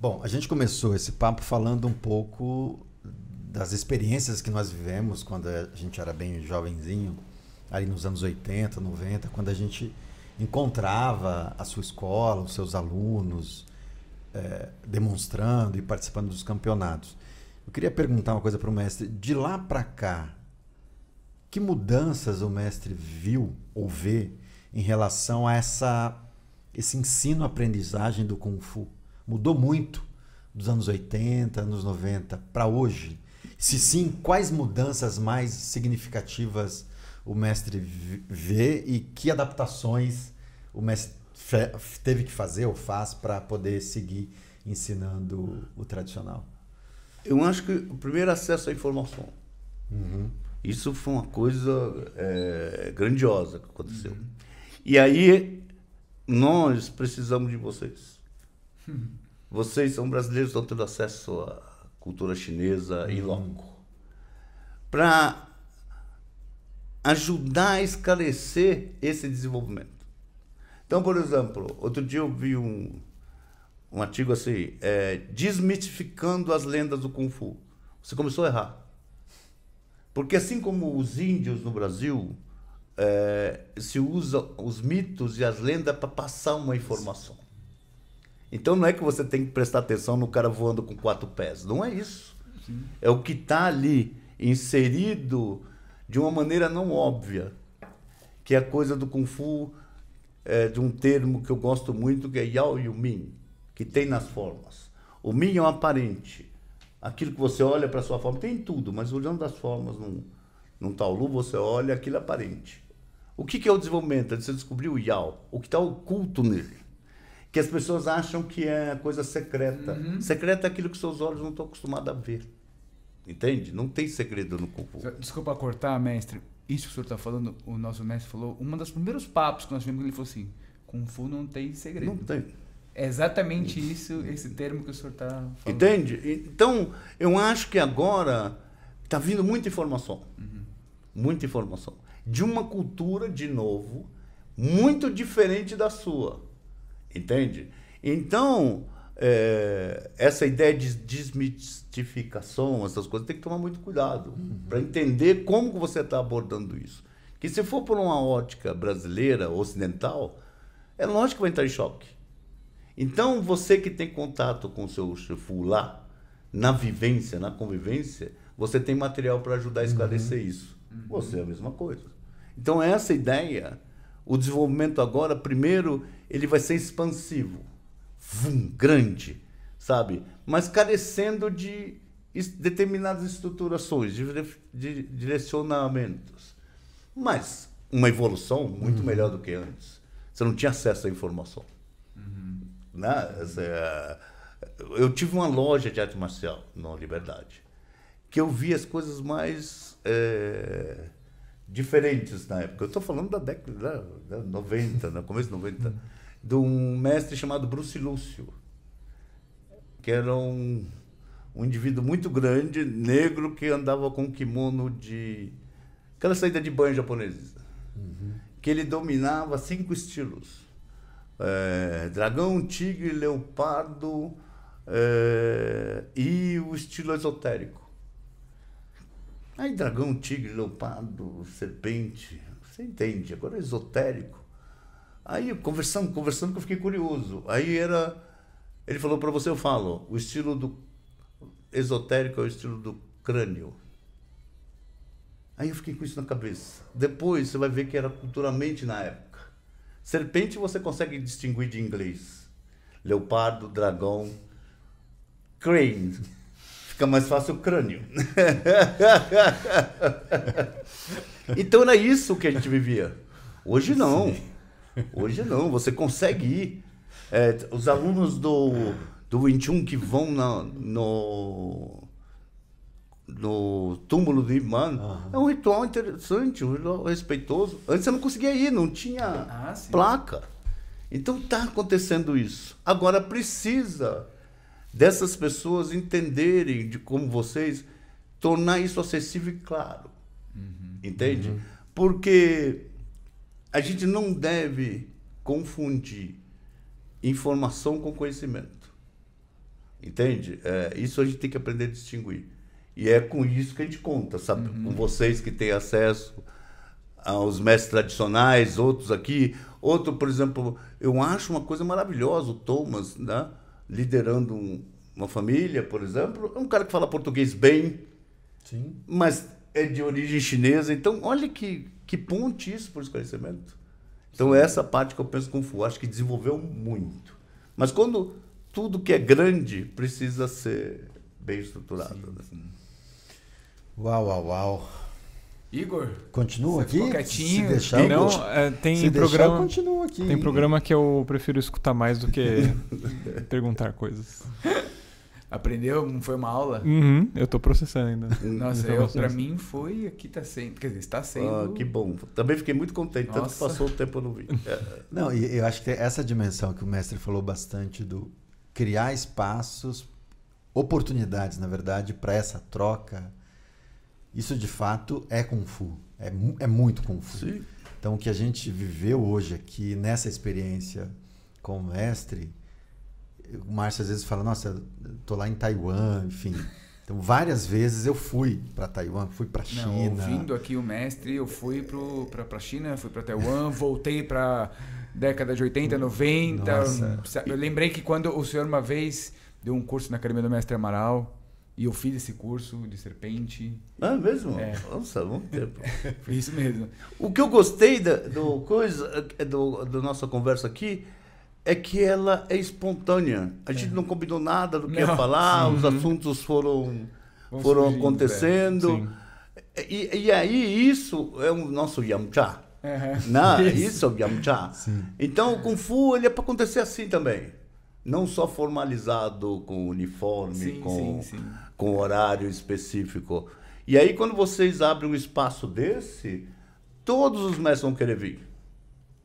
Bom, a gente começou esse papo falando um pouco das experiências que nós vivemos quando a gente era bem jovenzinho, ali nos anos 80, 90, quando a gente encontrava a sua escola, os seus alunos, é, demonstrando e participando dos campeonatos. Eu queria perguntar uma coisa para o mestre. De lá para cá, que mudanças o mestre viu ou vê em relação a essa, esse ensino-aprendizagem do Kung Fu? Mudou muito dos anos 80, anos 90 para hoje? Se sim, quais mudanças mais significativas o mestre vê e que adaptações o mestre teve que fazer ou faz para poder seguir ensinando o tradicional? Eu acho que o primeiro acesso à informação. Uhum. Isso foi uma coisa é, grandiosa que aconteceu. Uhum. E aí, nós precisamos de vocês. Uhum. Vocês são brasileiros, estão tendo acesso à cultura chinesa em uhum. loco. Para ajudar a esclarecer esse desenvolvimento. Então, por exemplo, outro dia eu vi um, um artigo assim, é, desmitificando as lendas do Kung Fu. Você começou a errar. Porque assim como os índios no Brasil, é, se usa os mitos e as lendas para passar uma informação. Então não é que você tem que prestar atenção no cara voando com quatro pés. Não é isso. Sim. É o que está ali inserido de uma maneira não óbvia. Que é a coisa do Kung Fu, é, de um termo que eu gosto muito, que é Yao Yu Min, que tem nas formas. O Min é um aparente aquilo que você olha para sua forma, tem tudo, mas olhando das formas num, num Taolu, você olha aquilo aparente. O que, que é o desenvolvimento? Você descobriu o Yao, o que está oculto nele. Que as pessoas acham que é coisa secreta. Uhum. Secreta é aquilo que seus olhos não estão acostumados a ver. Entende? Não tem segredo no Kung Fu. Desculpa cortar, mestre. Isso que o senhor está falando, o nosso mestre falou, um dos primeiros papos que nós tivemos, ele falou assim: Kung Fu não tem segredo. Não tem. É exatamente isso, esse termo que o senhor está falando. Entende? Então, eu acho que agora está vindo muita informação. Uhum. Muita informação. De uma cultura, de novo, muito diferente da sua. Entende? Então, é, essa ideia de desmistificação, essas coisas, tem que tomar muito cuidado uhum. para entender como você está abordando isso. Que se for por uma ótica brasileira, ocidental, é lógico que vai entrar em choque. Então, você que tem contato com o seu chefu lá, na vivência, na convivência, você tem material para ajudar a esclarecer uhum. isso. Uhum. Você é a mesma coisa. Então, essa ideia, o desenvolvimento agora, primeiro, ele vai ser expansivo, vum, grande, sabe? Mas carecendo de determinadas estruturações, de, de direcionamentos. Mas uma evolução muito uhum. melhor do que antes. Você não tinha acesso à informação. Uhum. Né? É, eu tive uma loja de arte marcial na Liberdade, que eu vi as coisas mais é, diferentes na época. Eu estou falando da década da 90, no começo de 90, uhum. de um mestre chamado Bruce Lúcio, que era um, um indivíduo muito grande, negro, que andava com um kimono de. aquela saída de banho japonesa. Uhum. Que ele dominava cinco estilos: é, dragão, tigre, leopardo é, e o estilo esotérico. Aí, dragão, tigre, leopardo, serpente, você entende, agora é esotérico. Aí, conversando, conversando, que eu fiquei curioso. Aí era. Ele falou para você, eu falo, o estilo do esotérico é o estilo do crânio. Aí eu fiquei com isso na cabeça. Depois você vai ver que era culturalmente na época. Serpente você consegue distinguir de inglês. Leopardo, dragão, crane. Fica mais fácil o crânio. então era isso que a gente vivia. Hoje não. Hoje não. Você consegue ir. É, os alunos do, do 21 que vão na, no, no túmulo do Imã. Uhum. É um ritual interessante, um ritual respeitoso. Antes você não conseguia ir, não tinha ah, placa. Então está acontecendo isso. Agora precisa dessas pessoas entenderem de como vocês tornar isso acessível e claro. Uhum. Entende? Uhum. Porque a gente não deve confundir informação com conhecimento. Entende? É, isso a gente tem que aprender a distinguir. E é com isso que a gente conta, sabe? Uhum. Com vocês que têm acesso aos mestres tradicionais, outros aqui. Outro, por exemplo, eu acho uma coisa maravilhosa, o Thomas, né? Liderando um, uma família, por exemplo. É um cara que fala português bem, Sim. mas é de origem chinesa. Então, olha que, que ponte isso para o conhecimento. Então, Sim. essa parte que eu penso com Fu, acho que desenvolveu muito. Mas quando tudo que é grande precisa ser bem estruturado. Sim, né? sim. Uau, uau, uau. Igor? Continua aqui? quietinho. Se deixar, não, é, tem se programa. Deixar, continua aqui. Tem programa que eu prefiro escutar mais do que perguntar coisas. Aprendeu? Foi uma aula? Uhum, eu tô processando ainda. Nossa, eu, pra mim foi. Aqui tá sendo. Quer dizer, está sendo. Ah, que bom. Também fiquei muito contente, Nossa. tanto que passou o tempo eu não vi. Não, e eu acho que essa dimensão que o mestre falou bastante do criar espaços oportunidades, na verdade, para essa troca, isso de fato é Kung Fu. É, é muito Kung Fu. Sim. Então, o que a gente viveu hoje aqui nessa experiência com o mestre, o Márcio às vezes fala: Nossa, eu tô lá em Taiwan, enfim. Então, várias vezes eu fui para Taiwan, fui para China. Não, ouvindo aqui o mestre, eu fui para a China, fui para Taiwan, voltei para década de 80, 90. Nossa. Eu lembrei que quando o senhor uma vez deu um curso na Academia do Mestre Amaral. E eu fiz esse curso de serpente. Ah, mesmo? É. Nossa, muito tempo. Foi isso mesmo. O que eu gostei da, do coisa, é do, da nossa conversa aqui é que ela é espontânea. A gente é. não combinou nada do que não. ia falar, Sim. os assuntos foram, foram surgindo, acontecendo. É. E, e aí, isso é o nosso Yamcha. Uhum. Não, isso. isso é o Yamcha. Então, o Kung Fu ele é para acontecer assim também não só formalizado com uniforme, sim, com, sim, sim. com horário específico. E aí, quando vocês abrem um espaço desse, todos os mestres vão querer vir.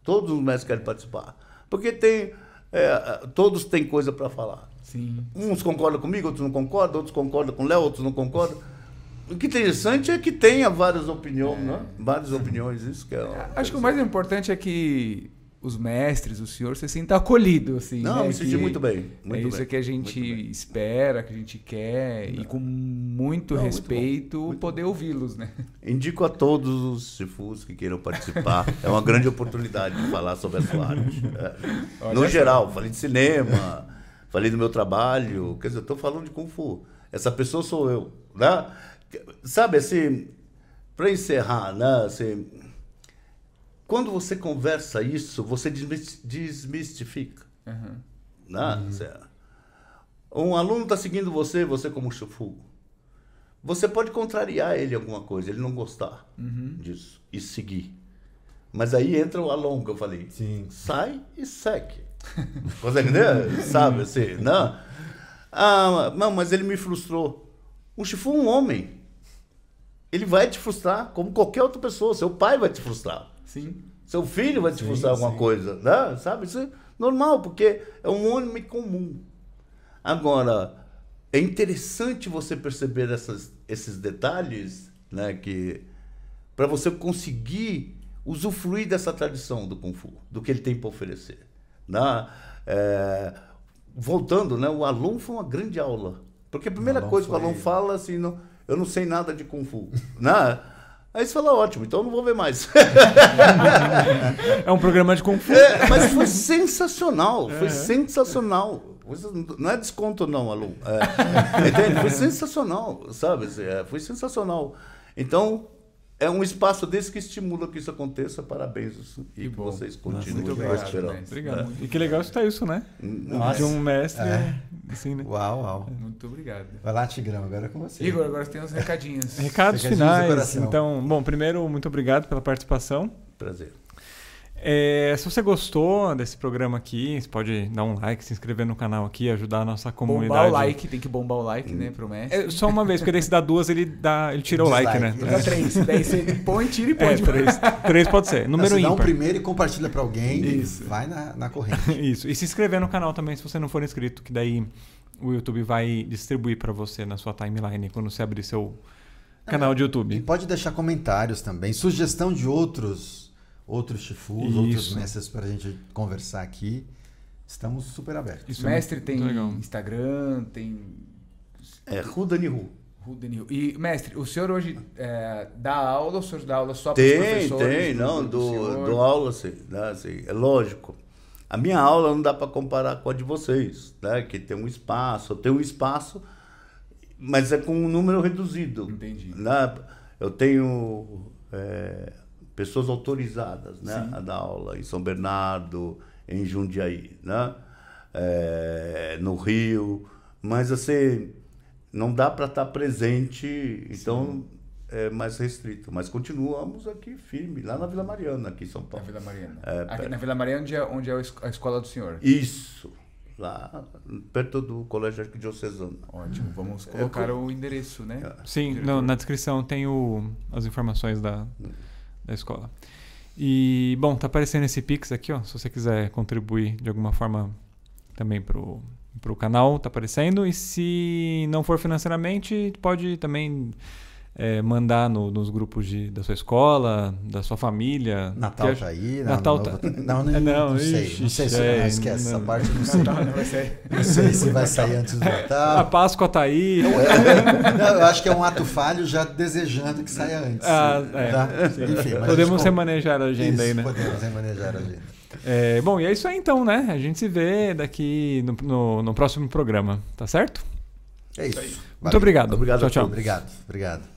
Todos os mestres querem participar. Porque tem. É, todos têm coisa para falar. Sim. Uns concordam comigo, outros não concordam, outros concordam com o Léo, outros não concordam. O que é interessante é que tenha várias opiniões, é. né? Várias opiniões, isso que é. Acho que o mais importante é que os mestres, o senhor, você sinta acolhido, assim. Não, né? me senti muito bem. Muito é isso bem, que a gente espera, que a gente quer, Não. e com muito Não, respeito muito muito poder ouvi-los, né? Indico a todos os chifus que queiram participar. é uma grande oportunidade de falar sobre a sua arte. É. No geral, falei de cinema, falei do meu trabalho. Quer dizer, eu estou falando de Kung Fu. Essa pessoa sou eu. Né? Sabe, assim, para encerrar, né? Assim, quando você conversa isso, você desmistifica. Uhum. Né? Uhum. Um aluno está seguindo você, você como chufu. Você pode contrariar ele em alguma coisa, ele não gostar uhum. disso e seguir. Mas aí entra o Alon que eu falei. Sim. Sai e seque. Consegue entender? Sabe assim? Não. Ah, não, mas ele me frustrou. O Chifu é um homem. Ele vai te frustrar, como qualquer outra pessoa. Seu pai vai te frustrar. Sim. Seu filho vai te frustrar alguma sim. coisa. Né? Sabe? Isso é normal, porque é um homem comum. Agora, é interessante você perceber essas, esses detalhes, né? Que para você conseguir usufruir dessa tradição do Kung Fu, do que ele tem para oferecer. Né? É, voltando, né? O Alon foi uma grande aula. Porque a primeira coisa que o Alon fala assim, não, eu não sei nada de Kung Fu. né? Aí você fala, ótimo, então eu não vou ver mais. É um programa de Kung Fu. É, mas foi sensacional, foi sensacional. Não é desconto não, Alu. É, entende? Foi sensacional, sabe? É, foi sensacional. Então, é um espaço desse que estimula que isso aconteça. Parabéns. E que, bom. vocês continuem Muito obrigado, mestre. Obrigado. E que legal escutar isso, né? Nossa. De um mestre. É. Assim, né? Uau, uau. Muito obrigado. Vai lá, Tigrão, agora é com você. Igor, agora tem uns recadinhos. Recados Recadinhos finais. Então, bom, primeiro, muito obrigado pela participação. Prazer. É, se você gostou desse programa aqui, você pode dar um like, se inscrever no canal aqui, ajudar a nossa comunidade. Bombar o like, tem que bombar o like, né, pro mestre. É, só uma vez, porque daí se dá duas, ele, dá, ele tira o like, né? Dislike. Dá três. Daí você põe, tira e põe. É, três, três pode ser. Número Você dá um ímpar. primeiro e compartilha pra alguém. Isso. Vai na, na corrente. Isso. E se inscrever no canal também, se você não for inscrito, que daí o YouTube vai distribuir para você na sua timeline quando você abrir seu canal de E YouTube. pode deixar comentários também, sugestão de outros outros chifus, Isso. outros mestres para a gente conversar aqui. Estamos super abertos. Isso é mestre muito tem legal. Instagram, tem É Rudani Ru. E, mestre, o senhor hoje é, dá aula ou o senhor dá aula só para Tem, professores? tem, do- não, do do, aula, sim, né, assim, é lógico. A minha aula não dá para comparar com a de vocês, né, que tem um espaço, eu tenho um espaço, mas é com um número reduzido. Entendi. Né? Eu tenho é, pessoas autorizadas né, Sim. a dar aula em São Bernardo, em Jundiaí, né? É, no Rio, mas assim, não dá para estar presente, então é mais restrito. Mas continuamos aqui firme, lá na Vila Mariana, aqui em São Na Paulo. Vila Mariana. É, Aqui na Vila Mariana, onde é, onde é a es- a escola do senhor. Isso, lá perto do Colégio Arquidiocesano. Ótimo, vamos colocar o endereço, né? Sim, no- na descrição tem o, as informações da, da escola. E, bom, tá aparecendo esse Pix aqui, ó. Se você quiser contribuir de alguma forma também pro, pro canal, tá aparecendo. E se não for financeiramente, pode também é, mandar no- nos grupos de, da sua escola, da sua família. Natal tá aí, Natal Ano tá- Novo Não, não, É, não, não, sei. ixi, não sei se é, esquece não. essa parte, não sei. Natal não. Não sei se vai sair antes do A Natal. Páscoa tá aí. Não, eu acho que é um ato falho já desejando que saia antes. Ah, é. tá? Enfim, a Podemos gente remanejar a agenda aí, Isso, né? Podemos remanejar a agenda. É, bom, e é isso aí então, né? A gente se vê daqui no, no, no próximo programa, tá certo? É isso. Muito Valeu. obrigado. Obrigado tchau, a tchau. Obrigado, obrigado.